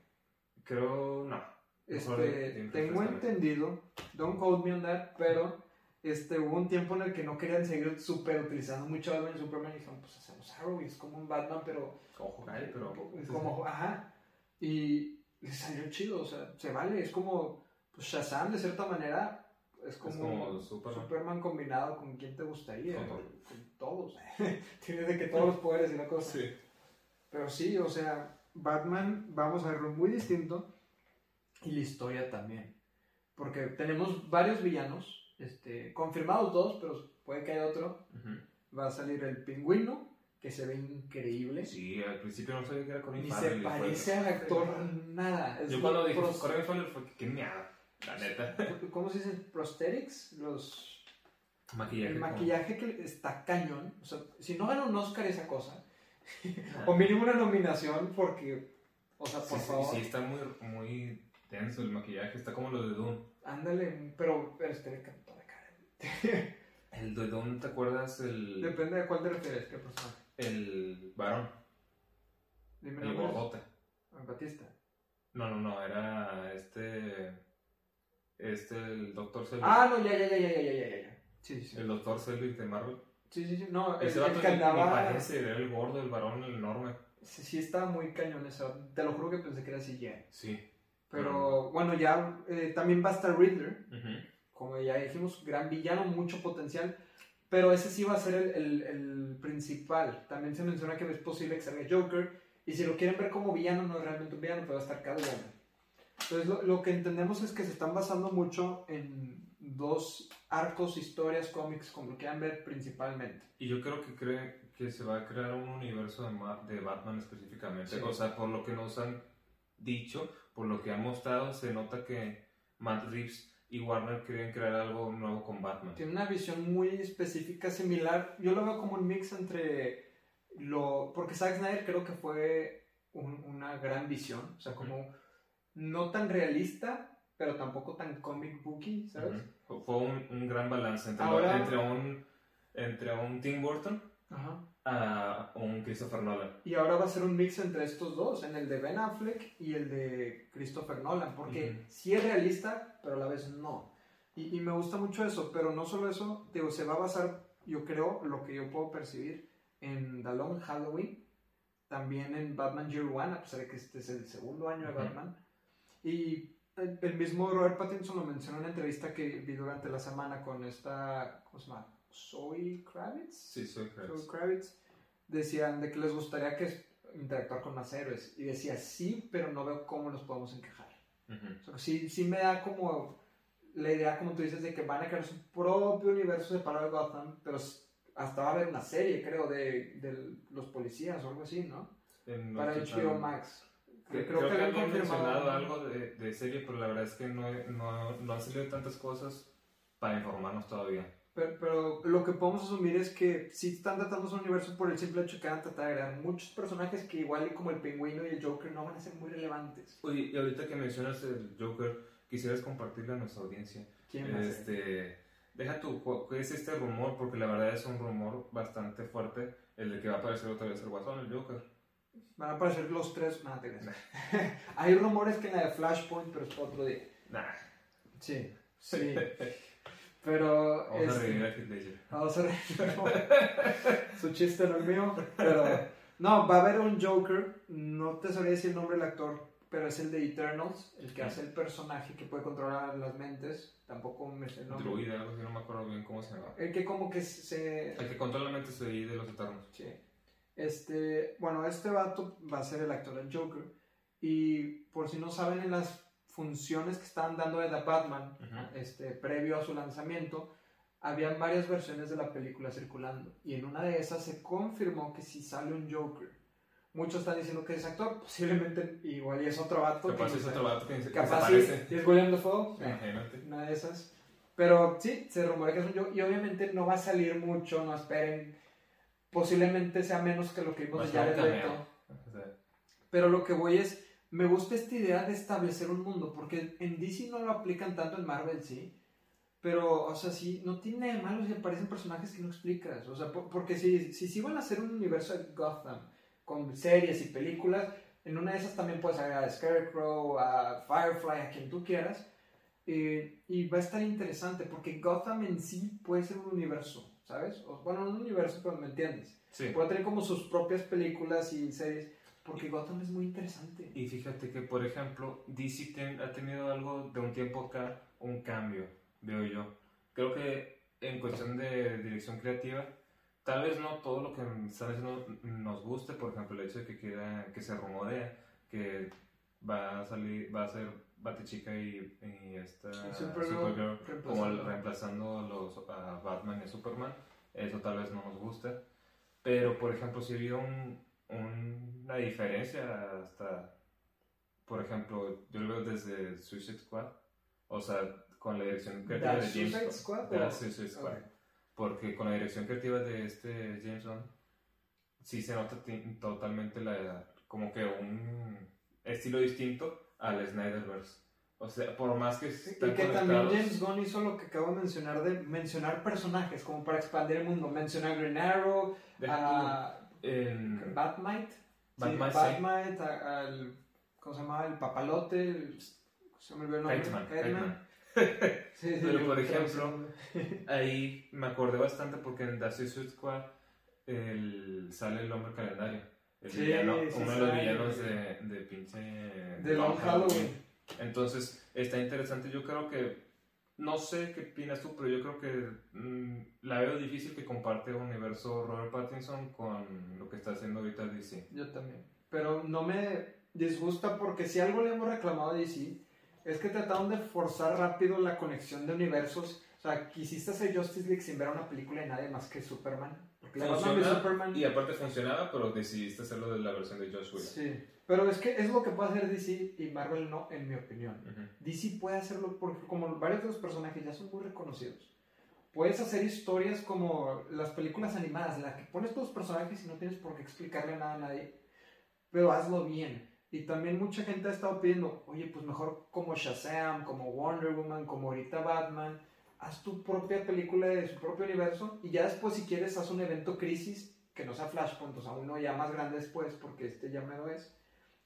Creo, no. Este, tengo entendido, don't quote me on that, pero este, hubo un tiempo en el que no querían seguir super utilizando mucho Batman y Superman y dijeron, pues hacemos Arrow y es como un Batman, pero... Ojo, pero... Como, ajá. Y le salió chido, o sea, se vale, es como, pues Shazam de cierta manera es como, Superman. combinado con quién te gustaría. Con, todos. Tienes de que todos los poderes y la cosa. Sí. Pero sí, o sea, Batman, vamos a verlo muy distinto. Y la historia también. Porque tenemos varios villanos, este, confirmados dos, pero puede que haya otro. Va a salir el pingüino, que se ve increíble. Sí, al principio no sabía que era con Ni se parece al actor nada. Yo cuando dije Corbin Farrell fue que mierda. La neta. ¿Cómo se dice? Prosthetics, los... Maquillaje. El maquillaje que está cañón. O sea, si no gana un Oscar esa cosa, o mínimo una nominación porque, o sea, por favor. Sí, está muy, muy tenso el maquillaje, está como lo de Dune. Ándale, pero, pero este le cantó la cara. el de ¿te acuerdas? El... Depende de cuál te refieres, qué persona. El varón. Dime el gordote. Batista. No, no, no, era este este, el Doctor Selvig. Ah, no, ya, ya, ya, ya, ya, ya, ya. Sí, sí. El Doctor Selvig de Marvel. Sí, sí, sí. No, Ese el, el que andaba... parece, era el gordo, el varón, el enorme. Sí, sí, estaba muy cañón eso. Te lo juro que pensé que era así Sí. Pero bueno, ya eh, también va a estar Riddler. Como ya dijimos, gran villano, mucho potencial. pero ese sí va a ser el, el, el, principal. También se menciona que es posible que salga Joker, y si lo quieren ver como villano, no es realmente un villano, pero va a estar Catwoman. Entonces lo, lo, que entendemos es que se están basando mucho en dos arcos, historias, cómics, como lo quieran ver principalmente. Y yo creo que creen que se va a crear un universo de, de Batman específicamente. O sea, por lo que nos han dicho, por lo que han mostrado, se nota que Matt Reeves y Warner quieren crear algo nuevo con Batman. Tiene una visión muy específica, similar. Yo lo veo como un mix entre lo... Porque Zack Snyder creo que fue una gran visión. O sea, como no tan realista, pero tampoco tan comic booky, ¿sabes? Fue un, un, gran balance entre, entre, un, entre un Tim Burton a un Christopher Nolan. Y ahora va a ser un mix entre estos dos, en el de Ben Affleck y el de Christopher Nolan, porque sí es realista, pero a la vez no. Y, y, me gusta mucho eso, pero no solo eso, digo, se va a basar, yo creo, lo que yo puedo percibir en The Long Halloween, también en Batman Year One, a pesar de que este es el segundo año de Batman. Y el, mismo Robert Pattinson lo mencionó en una entrevista que vi durante la semana con esta, ¿cómo se llama? Zoe Kravitz. Sí, Zoe Kravitz. Kravitz. Decían de que les gustaría que interactuar con más héroes. Y decía, sí, pero no veo cómo nos podemos encajar. sí, sí me da como la idea, como tú dices, de que van a crear su propio universo separado de Gotham, pero hasta va a haber una serie, creo, de, de los policías o algo así, ¿no? Para HBO Max. Creo, creo, que, habían mencionado algo de, de, serie, pero la verdad es que no, no, no han salido tantas cosas para informarnos todavía. Pero, lo que podemos asumir es que si están tratando su universo por el simple hecho que van a tratar de agregar muchos personajes que igual como el pingüino y el Joker no van a ser muy relevantes. Oye, y ahorita que mencionas el Joker, quisieras compartirle a nuestra audiencia. ¿Quién este, Deja tu, ¿qué es este rumor? Porque la verdad es un rumor bastante fuerte, el de que va a aparecer otra vez el Guasón, el Joker. Van a aparecer los tres, nada, Hay rumores que en la de Flashpoint, pero es otro día. Nah. Sí, sí. Pero. Vamos a este, revivir a Heath Ledger. Vamos a revivir. Su chiste no es mío. Pero. No, va a haber un Joker. No te sabría decir el nombre del actor. Pero es el de Eternals. El que hace el personaje que puede controlar las mentes. Tampoco me sé el nombre. Druida, algo así, no me acuerdo bien cómo se llama. El que como que se. El que controla la mente de los Eternals. Sí. Este. Bueno, este vato va a ser el actor del Joker. Y por si no saben, en las funciones que estaban dando de The Batman, este, previo a su lanzamiento, habían varias versiones de la película circulando. Y en una de esas se confirmó que si sale un Joker. Muchos están diciendo que es actor, posiblemente igual y es otro vato. Capaz es otro vato que, capaz que es William Dafoe. Una de esas. Pero sí, se rumorea que es un Joker. Y obviamente no va a salir mucho, no esperen. Posiblemente sea menos que lo que vimos de Jared Leto. Pero lo que voy es me gusta esta idea de establecer un mundo, porque en DC no lo aplican tanto en Marvel, sí. Pero, o sea, sí, no tiene de malo si aparecen personajes que no explicas. O sea, porque si, si, si van a hacer un universo de Gotham con series y películas, en una de esas también puedes agregar a Scarecrow, a Firefly, a quien tú quieras. Eh, y va a estar interesante porque Gotham en sí puede ser un universo, ¿sabes? O, bueno, un universo, pero me entiendes. Sí. Puede tener como sus propias películas y series. Porque Gotham es muy interesante. Y fíjate que, por ejemplo, DC ha tenido algo de un tiempo acá, un cambio, veo yo. Creo que en cuestión de dirección creativa, tal vez no todo lo que están haciendo nos guste, por ejemplo, el hecho de que, queda, que se rumorea que va a salir, va a ser Batichica y, y esta Supergirl, como reemplazando a, los, a Batman y a Superman, eso tal vez no nos guste. Pero, por ejemplo, si había un, una diferencia hasta, por ejemplo, yo lo veo desde Suicide Squad, o sea, con la dirección creativa de James Squad, Suicide Squad. Porque con la dirección creativa de este James Gunn, sí se nota totalmente la, como que un estilo distinto al Snyderverse. O sea, por más que Y que también James Gunn hizo lo que acabo de mencionar, de mencionar personajes, como para expandir el mundo. Mencionar Green Arrow, a Batmite. Batmite, sí, Batmite al, ¿cómo se llama? El papalote, se me olvidó el nombre. sí, sí, Pero por ejemplo, ahí me acordé bastante porque en The Suicide Squad el, sale el hombre calendario. El sí, villano, uno de los villanos de, de pinche... De Long Halloween. Entonces, está interesante. Yo creo que no sé qué opinas tú, pero yo creo que mm, la veo difícil que comparte un universo Robert Pattinson con lo que está haciendo ahorita DC. Yo también. Pero no me disgusta porque si algo le hemos reclamado a DC es que trataron de forzar rápido la conexión de universos. O sea, quisiste hacer Justice League sin ver una película de nadie más que Superman. Porque la Funciona, de Superman... Y aparte funcionaba, pero decidiste hacerlo de la versión de Josh Whedon. Sí. Pero es que es lo que puede hacer DC y Marvel no, en mi opinión. DC puede hacerlo porque como varios de los personajes ya son muy reconocidos. Puedes hacer historias como las películas animadas, en las que pones todos los personajes y no tienes por qué explicarle nada a nadie. Pero hazlo bien. Y también mucha gente ha estado pidiendo, oye, pues mejor como Shazam, como Wonder Woman, como ahorita Batman, haz tu propia película de su propio universo y ya después si quieres haz un evento crisis que no sea Flashpoint, o sea, uno ya más grande después, porque este ya me lo es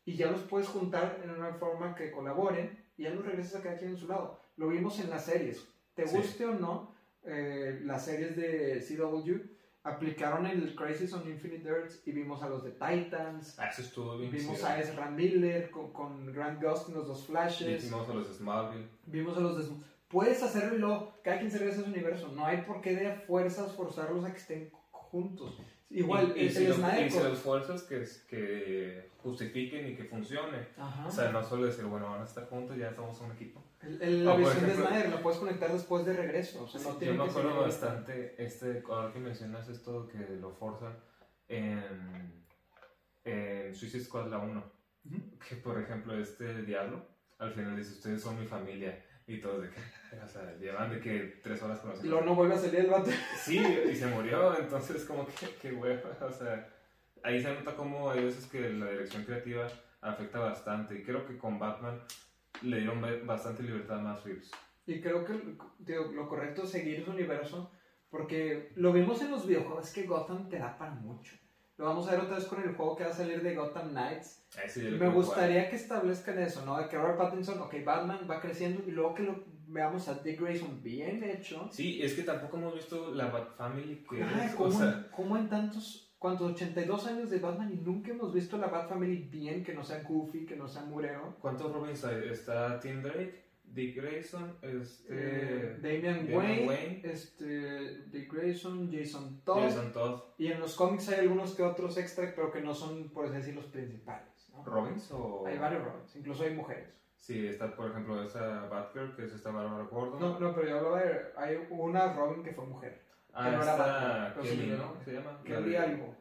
y ya los puedes juntar en una forma que colaboren y ya los regresas a cada quien en su lado. Lo vimos en las series. Te guste o no, eh, las series de CW aplicaron el Crisis on Infinite Earths y vimos a los de Titans. Ah, eso estuvo bien. Vimos a Ezra Miller con, con, Grant Gustin, los dos Flashes. Vimos a los de Smallville. Vimos a los de Puedes hacerlo cada quien se regresa a su universo. No hay por qué de fuerzas forzarlos a que estén juntos. Igual, y, si, los fuerzas que, que justifiquen y que funcione. O sea, no solo decir, bueno, van a estar juntos, ya somos un equipo. la visión de Snyder la puedes conectar después de regreso. O sea, no yo me acuerdo bastante, este, ahora que mencionas esto, que lo forzan en, en Suicide Squad la 1. Que por ejemplo, este diablo, al final dice, ustedes son mi familia. Y todos de que, o sea, llevan de que tres horas con Y luego no vuelve a salir el vato. Sí, y se murió, entonces como que, qué hueva, o sea, ahí se nota como hay veces que la dirección creativa afecta bastante. Y creo que con Batman le dieron bastante libertad a Matt Reeves. Y creo que lo correcto es seguir su universo, porque lo vimos en los videojuegos, que Gotham te da para mucho. Lo vamos a ver otra vez con el juego que va a salir de Gotham Knights. me gustaría que establezcan eso, ¿no? De que Robert Pattinson, ok, Batman va creciendo y luego que lo veamos a Dick Grayson bien hecho. Sí, es que tampoco hemos visto la Bat Family que ¿cómo, en tantos, cuántos, 82 años de Batman y nunca hemos visto la Bat Family bien, que no sea Goofy, que no sea Murero? ¿Cuántos Robins hay? Está Tim Drake. Dick Grayson, este, eh, Damian, Wayne, Este, Dick Grayson, Jason Todd. Jason Todd. Y en los cómics hay algunos que otros extra, pero que no son, por así decirlo, los principales. ¿no? ¿Robins o...? Hay varios Robins, incluso hay mujeres. Sí, está, por ejemplo, esa Batgirl, que es esta Barbara Gordon. No, no, pero yo hablaba de... Hay una Robin que fue mujer. Ah, que no era Kelly, ¿no? ¿Qué se llama? Kelly algo.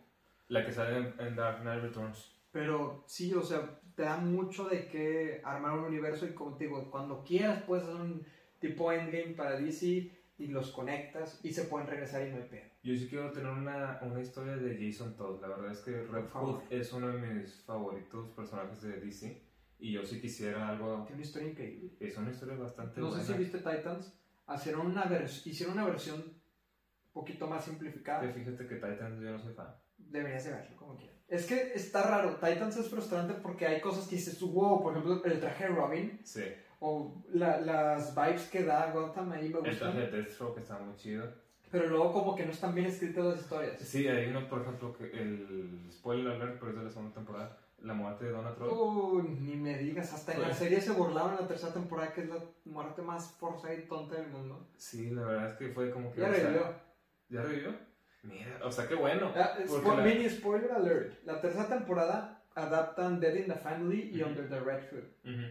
La que sale en, en Dark Knight Returns. Pero sí, o sea, te da mucho de qué armar un universo y digo, cuando quieras puedes hacer un tipo endgame para DC y los conectas y se pueden regresar y no hay pedo. Yo sí quiero tener una, una historia de Jason Todd. La verdad es que Red Hood es uno de mis favoritos personajes de DC. Y yo sí quisiera algo. Tiene una historia increíble. Es una historia bastante No sé si viste Titans. Hicieron una, hicieron una versión un poquito más simplificada. fíjate que Titans yo no soy fan. Deberías de verlo, como quieras. Es que está raro. Titans es frustrante porque hay cosas que dices wow, por ejemplo, el traje de Robin. Sí. O las vibes que da Gotham ahí me gustan. El traje de Deathstroke está muy chido. Pero luego como que no están bien escritas las historias. Sí, hay uno, por ejemplo, que el spoiler alert, pero es de la segunda temporada, la muerte de Donald Trump. Uy, ni me digas, hasta en la serie se burlaron en la tercera temporada, que es la muerte más forzada y tonta del mundo. Sí, la verdad es que fue como que... Ya revivió. ¿Ya revivió? Mira, o sea, qué bueno. Ah, mini spoiler alert. La tercera temporada adaptan Dead in the Family y Under the Red Hood.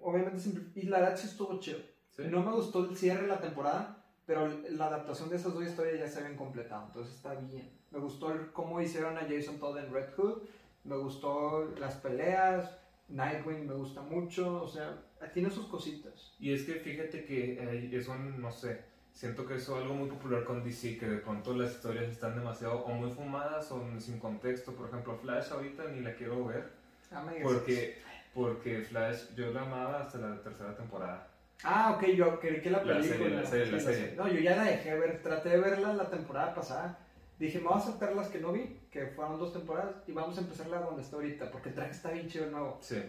Obviamente, y la verdad sí estuvo chido. No me gustó el cierre de la temporada, pero la adaptación de esas dos historias ya se habían completado, entonces está bien. Me gustó cómo hicieron a Jason Todd en Red Hood, me gustó las peleas, Nightwing me gusta mucho, o sea, tiene sus cositas. Y es que fíjate que eh, eso, no sé, siento que eso es algo muy popular con DC, que de pronto las historias están demasiado o muy fumadas o sin contexto. Por ejemplo, Flash ahorita ni la quiero ver. Ah, porque, porque Flash yo la amaba hasta la tercera temporada. Ah, ok, yo creí que la película. La serie, la serie, No, yo ya la dejé ver, traté de verla la temporada pasada. Dije, me voy a saltar las que no vi, que fueron dos temporadas, y vamos a empezar la donde está ahorita, porque el traje está bien chido nuevo. Sí.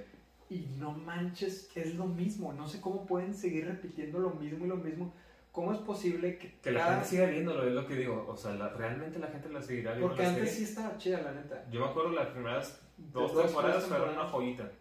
Y no manches, es lo mismo. No sé cómo pueden seguir repitiendo lo mismo y lo mismo. ¿Cómo es posible que, que la gente siga viéndolo? Es lo que digo. O sea, realmente la gente la seguirá viendo. Porque antes sí estaba chida, la neta. Yo me acuerdo las primeras dos, temporadas fueron una joyita.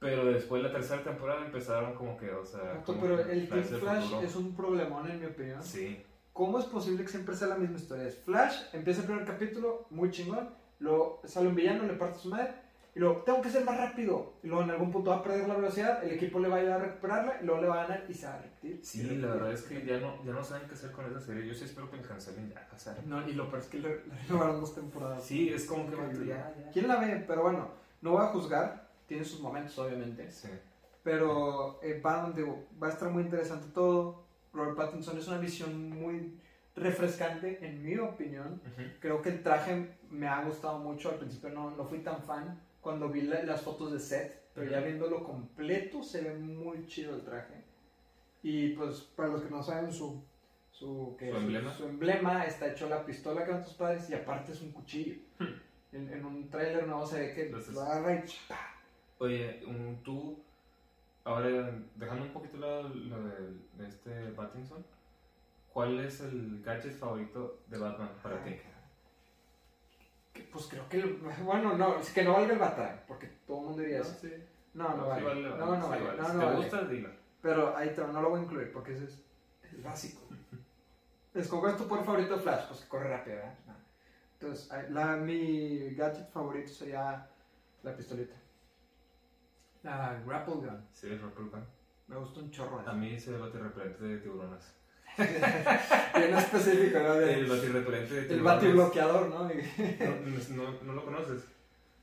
Pero después de la tercera temporada empezaron como que, o sea... pero el Team Flash es un problemón en mi opinión. Sí. ¿Cómo es posible que siempre sea la misma historia? Es Flash, empieza el primer capítulo, muy chingón, luego sale un villano, le parte su madre, y luego tengo que ser más rápido. Y luego en algún punto va a perder la velocidad, el equipo le va a ir a recuperarla, y luego le va a ganar y se va a repetir. Sí, la verdad es que ya no, ya no saben qué hacer con esa serie. Yo sí espero que la cancelen ya. O sea, no, y lo peor es que le renovaron dos temporadas. Sí, es como que ya, ya. ¿Quién la ve? Pero bueno, no voy a juzgar, tiene sus momentos obviamente. Sí. Pero eh, va, va a estar muy interesante todo. Robert Pattinson es una visión muy refrescante, en mi opinión. Creo que el traje me ha gustado mucho. Al principio no, no fui tan fan cuando vi las fotos de set, pero ya viéndolo completo se ve muy chido el traje. Y pues para los que no saben, su, su, emblema? su, emblema está hecho la pistola que dan tus padres y aparte es un cuchillo. en, en, un tráiler nuevo se ve que lo agarra y Oye, tú, ahora dejando un poquito lo, lo de, de este Pattinson, ¿Cuál es el gadget favorito de Batman para ti? Pues creo que, bueno, no, es que no valga el Batman, porque todo el mundo diría no, eso. Sí. No, no, vale. vale. No, no vale. No, no ¿Te gusta? Dilo. Pero ahí te, no lo voy a incluir, porque ese es el básico. Es tu por favorito de Flash, pues que corre rápido, ¿verdad? Entonces, la, mi gadget favorito sería la pistolita. La grapple gun. Sí, el grapple gun. Me gusta un chorro. A mí se bate repelente de tiburones. Bien específico, ¿no? el batirrepelente. El batibloqueador, ¿no? no, no, lo conoces.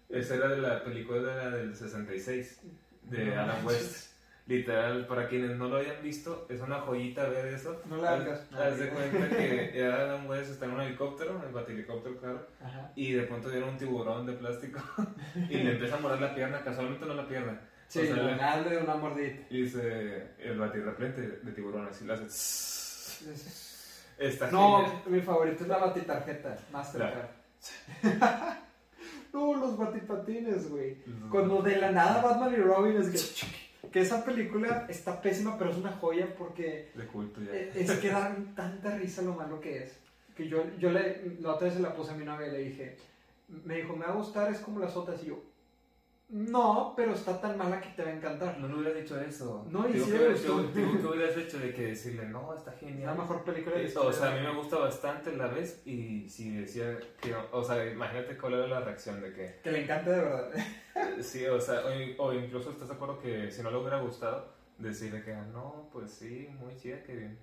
Esa era de la película del 66, de Alan West. Literal, para quienes no lo hayan visto, es una joyita ver eso. No la hagas. Haz de cuenta que Alan West está en un helicóptero, el batihelicóptero, claro. Y de pronto viene un tiburón de plástico y le empieza a morder la pierna, casualmente no la pierna. Sí, o sea, de una mordida. Y dice el batirrepelente de tiburones y le hace. Está no, mi favorito es la batitarjeta, Mastercard. no, los batipatines, güey. Cuando de la nada Batman y Robin es que, que esa película está pésima, pero es una joya porque de culto ya. E, es que da tanta risa lo malo que es. Que yo, yo le, la otra vez se la puse a mi novia y le dije, me dijo, me va a gustar, es como las otras. Y yo, no, pero está tan mala que te va a encantar. No le hubieras dicho eso. No, y que, que hubieras hecho de que decirle, no, está genial. La mejor película de O sea, a mí me gusta bastante la vez y si decía que, o sea, imagínate cuál era la reacción de que... Que le encante de verdad. Sí, o sea, o, incluso estás de acuerdo que si no le hubiera gustado, decirle que, no, pues sí, muy chida, que bien.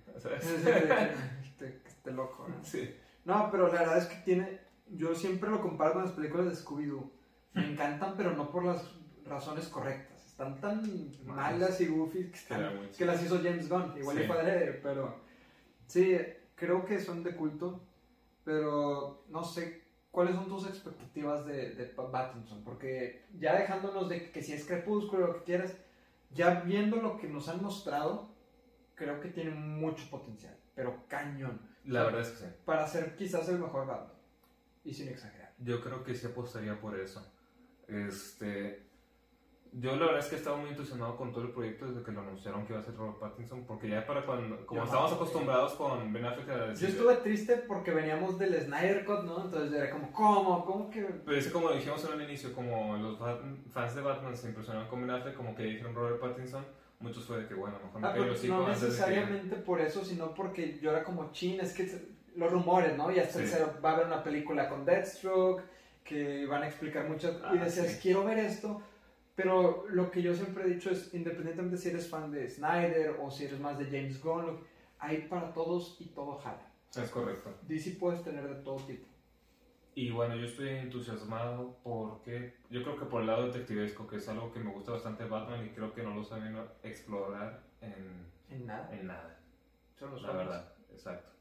este, este loco, ¿no? Sí. No, pero la verdad es que tiene, yo siempre lo comparo con las películas de Scooby-Doo me encantan, pero no por las razones correctas. Están tan malas y goofy que, las hizo James Gunn. Igual sí. padre, pero sí, creo que son de culto. Pero no sé cuáles son tus expectativas de, de Pattinson. Porque ya dejándonos de que si es crepúsculo o lo que quieras, ya viendo lo que nos han mostrado, creo que tiene mucho potencial. Pero cañón. La verdad es que sí. Para ser quizás el mejor Batman. Y sin exagerar. Yo creo que sí apostaría por eso. Este, yo la verdad es que estaba muy entusiasmado con todo el proyecto desde que lo anunciaron que iba a ser Robert Pattinson, porque ya para cuando, como estábamos acostumbrados con Ben Affleck a decir, Yo estuve triste porque veníamos del Snyder Cut, ¿no? Entonces era como, ¿cómo? ¿Cómo que...? Pero es como dijimos en el inicio, como los fans de Batman se impresionaron con Ben Affleck, como que dijeron Robert Pattinson, muchos fue de que, bueno, mejor no ah, No necesariamente por eso, sino porque yo era como, chin, es que los rumores, ¿no? Y hasta va a haber una película con Deathstroke que van a explicar muchas y ah, decías, quiero ver esto, pero lo que yo siempre he dicho es, independientemente si eres fan de Snyder o si eres más de James Gunn, hay para todos y todo jala. Es correcto. DC puedes tener de todo tipo. Y bueno, yo estoy entusiasmado porque yo creo que por el lado detectivesco, que es algo que me gusta bastante Batman y creo que no lo saben explorar en, en nada. En nada. Son los La verdad, exacto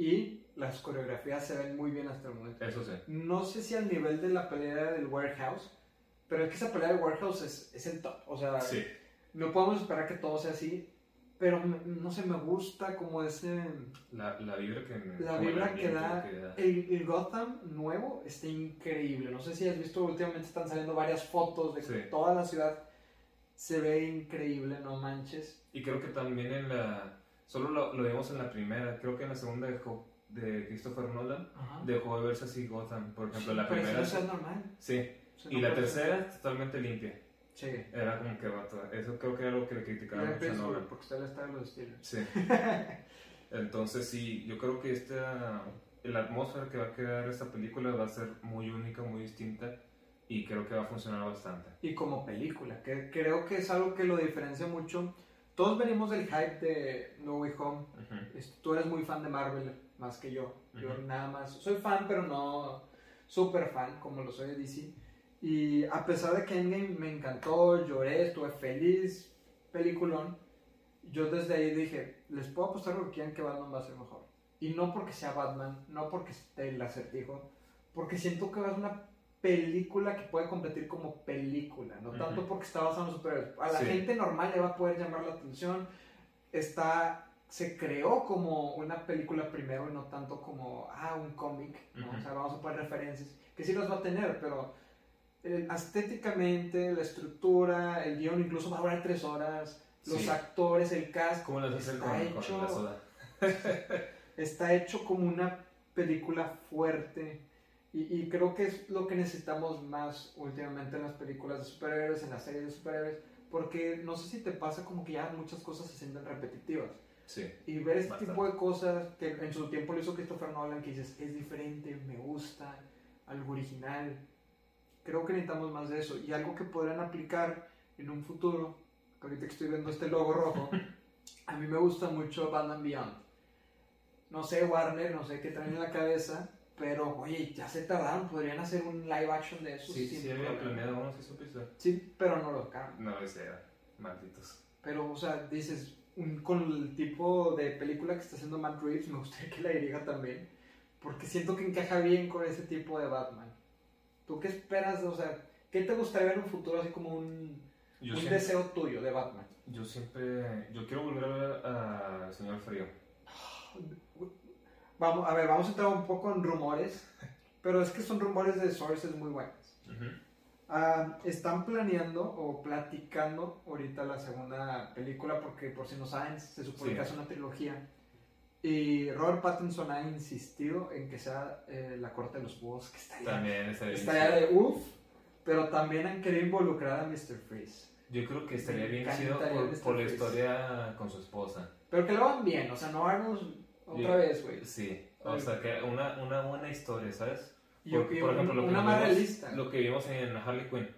y las coreografías se ven muy bien hasta el momento. Eso sí. No sé si al nivel de la pelea del Warehouse, pero es que esa pelea del Warehouse es, es el top. O sea, sí. no podemos esperar que todo sea así, pero no sé, me gusta como ese... La, la vibra que, la vibra que da, El, el, Gotham nuevo está increíble. No sé si has visto, últimamente están saliendo varias fotos de toda la ciudad se ve increíble, no manches. Y creo que también en la Solo lo, lo vimos en la primera, creo que en la segunda dejó, de Christopher Nolan dejó de verse así Gotham. Por ejemplo, la primera. Eso es normal. Sí. y la tercera, totalmente limpia. Sí. Era como que vato. Eso creo que era lo que le criticaba Era mucho a Nolan. porque usted le está en los estilos. Sí. Entonces sí, yo creo que esta, la atmósfera que va a crear esta película va a ser muy única, muy distinta y creo que va a funcionar bastante. Y como película, que creo que es algo que lo diferencia mucho. Todos venimos del hype de No Way Home. Este, Tú eres muy fan de Marvel, más que yo. Yo nada más. Soy fan, pero no súper fan, como lo soy de DC. Y a pesar de que Endgame me encantó, lloré, estuve feliz, peliculón, yo desde ahí dije, les puedo apostar lo que quieran que Batman va a ser mejor. Y no porque sea Batman, no porque esté el acertijo, porque siento que va a ser una película que puede competir como película, no tanto porque está basado en superhéroes. A la Sí. gente normal le va a poder llamar la atención. Está, se creó como una película primero y no tanto como, ah, un cómic, ¿no? O sea, vamos a poner referencias, que sí las va a tener, pero eh, estéticamente, la estructura, el guion incluso va a durar tres horas, los actores, el cast, ¿Cómo las hacer está con, hecho, con está hecho como una película fuerte. Y, y creo que es lo que necesitamos más últimamente en las películas de superhéroes, en las series de superhéroes, porque no sé si te pasa como que ya muchas cosas se sienten repetitivas. Sí. Y ver este Bastante. tipo de cosas que en su tiempo lo hizo Christopher Nolan, que dices, es diferente, me gusta, algo original. Creo que necesitamos más de eso. Y algo que podrán aplicar en un futuro, que ahorita que estoy viendo este logo rojo, a mí me gusta mucho Batman Beyond. No sé, Warner, no sé qué traen en la cabeza, pero oye, ya se tardaron, podrían hacer un live action de eso. Sí, sí, había problema. planeado uno, sí supiste. Sí, pero no lo sacaron. No, ese era. Malditos. Pero, o sea, dices, un- con el tipo de película que está haciendo Matt Reeves, me gustaría que la dirija también. Porque siento que encaja bien con ese tipo de Batman. ¿Tú qué esperas? O sea, ¿qué te gustaría ver en un futuro así como un, Yo un siempre, deseo tuyo de Batman? yo siempre, yo quiero volver a ver a Señor Frío. Vamos, a ver, vamos a entrar un poco en rumores. Pero es que son rumores de sources muy buenos. Ujú. Ah, están planeando o platicando ahorita la segunda película porque por si no saben se supone Sí. que es una trilogía y Robert Pattinson ha insistido en que sea eh, la corte de los búhos que estaría, También estaría bien estaría chido. de uff pero también han querido involucrar a Mr. Freeze Yo creo que estaría bien chido por, por la historia con su esposa. pero que lo hagan bien o sea no hagan otra vez güey Sí, o sea, que una, una buena historia, ¿sabes? y, Por, ejemplo, lo que, una más realista lo que vimos en Harley Quinn.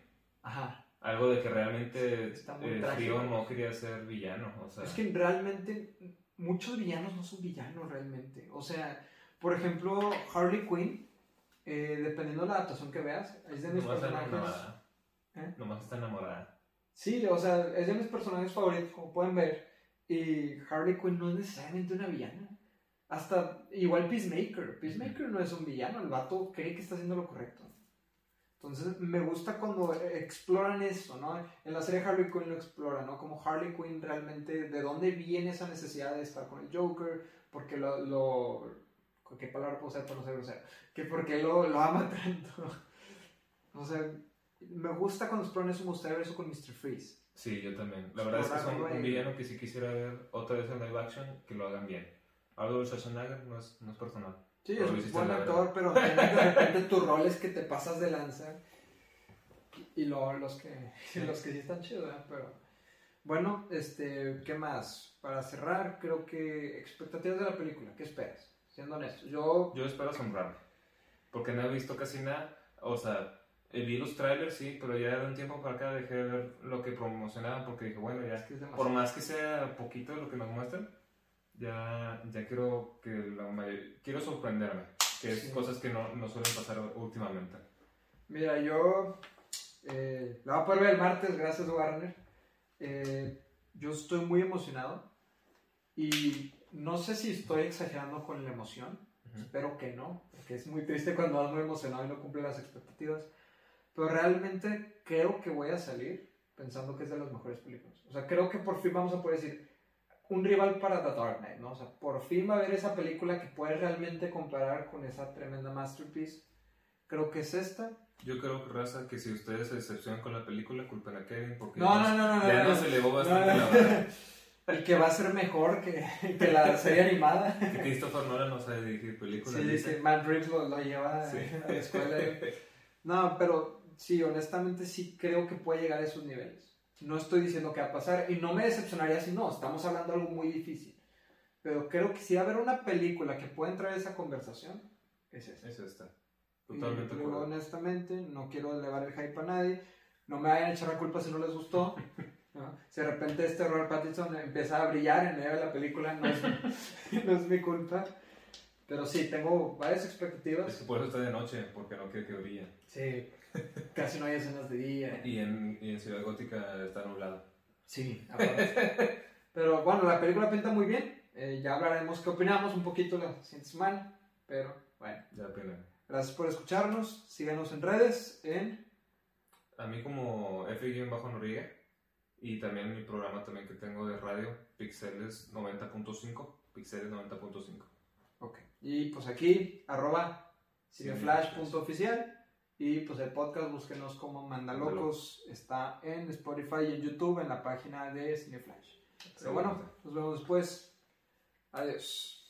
ajá Algo de que realmente eh, no quería ser villano. O sea, Es que realmente muchos villanos no son villanos realmente. O sea, por ejemplo, Harley Quinn, eh, dependiendo de la adaptación que veas, es de mis nomás personajes. enamorada. ¿Eh? Nomás está enamorada. Sí, o sea, es de mis personajes favoritos, como pueden ver. Y Harley Quinn no es necesariamente una villana. Hasta igual Peacemaker. Peacemaker no es un villano, el vato cree que está haciendo lo correcto. Entonces me gusta cuando exploran eso, ¿no? En la serie Harley Quinn lo exploran, ¿no? Como Harley Quinn realmente, ¿de dónde viene esa necesidad de estar con el Joker? Porque lo... lo ¿Qué palabra puedo usar para no ser grosero? Que porque lo, lo ama tanto. O sea, me gusta cuando exploran eso, me gustaría ver eso con Mr. Freeze. Sí, yo también. La verdad es que son un villano que sí quisiera ver otra vez en live action, que lo hagan bien. Algo de Schwarzenegger no es, no es personal. Sí, es hiciste buen actor, pero de repente tu rol es que te pasas de lanza. Y luego los que, los que sí están chidos, ¿verdad? Pero bueno, este, ¿qué más? Para cerrar, creo que expectativas de la película, ¿qué esperas? Siendo honesto, yo Yo espero asombrarme. Porque no he visto casi nada. O sea, eh, vi los trailers, sí, pero ya de un tiempo para acá dejé de ver lo que promocionaban porque dije, bueno, ya es que es Por más que sea poquito lo que nos muestran, ya, ya quiero que la mayor- quiero sorprenderme, que es Sí. cosas que no, no suelen pasar últimamente. Mira, yo eh, la voy a poder ver el martes, gracias Warner. Eh, yo estoy muy emocionado y no sé si estoy exagerando con la emoción. Ujú. Espero que no, porque es muy triste cuando vas muy emocionado y no cumple las expectativas. Pero realmente creo que voy a salir pensando que es de las mejores películas. O sea, creo que por fin vamos a poder decir un rival para The Dark Knight, ¿no? O sea, por fin va a haber esa película que puedes realmente comparar con esa tremenda masterpiece. Creo que es esta. Yo creo, Raza, que si ustedes se decepcionan con la película, culpen a Kevin, porque No, ya, no, no, no. ya no, nos elevó bastante la vara. Y que va a ser mejor que, que la serie animada. Que Christopher Nolan no sabe dirigir películas. Sí, dice. que Matt Reeves lo, lo lleva Sí. a la escuela. No, pero sí, honestamente sí creo que puede llegar a esos niveles. No estoy diciendo que va a pasar y no me decepcionaría si no, estamos hablando de algo muy difícil. Pero creo que si va a haber una película que pueda entrar a esa conversación, es esta. Es esta. Totalmente. Y, honestamente, no quiero elevar el hype a nadie. No me vayan a echar la culpa si no les gustó. Si de repente este Robert Pattinson empieza a brillar en medio de la película, no es, no es mi culpa. Pero sí, tengo varias expectativas. Es que por eso está de noche, porque no quiere que brille. Sí, casi no hay escenas de día. Y en, y en Ciudad Gótica está nublado. Sí, Pero bueno, la película pinta muy bien. Eh, ya hablaremos qué opinamos un poquito la siguiente semana. Pero bueno. Ya pena. Gracias por escucharnos. Síganos en redes. En... A mí como F-Noriega. Y también mi programa también que tengo de radio, Pixeles 90.5. Pixeles 90.5. Ok. Y pues aquí, arroba cineflash.oficial. Y pues el podcast, búsquenos como Mandalocos. Está en Spotify y en YouTube en la página de Cineflash. Pero bueno, nos vemos después. Adiós.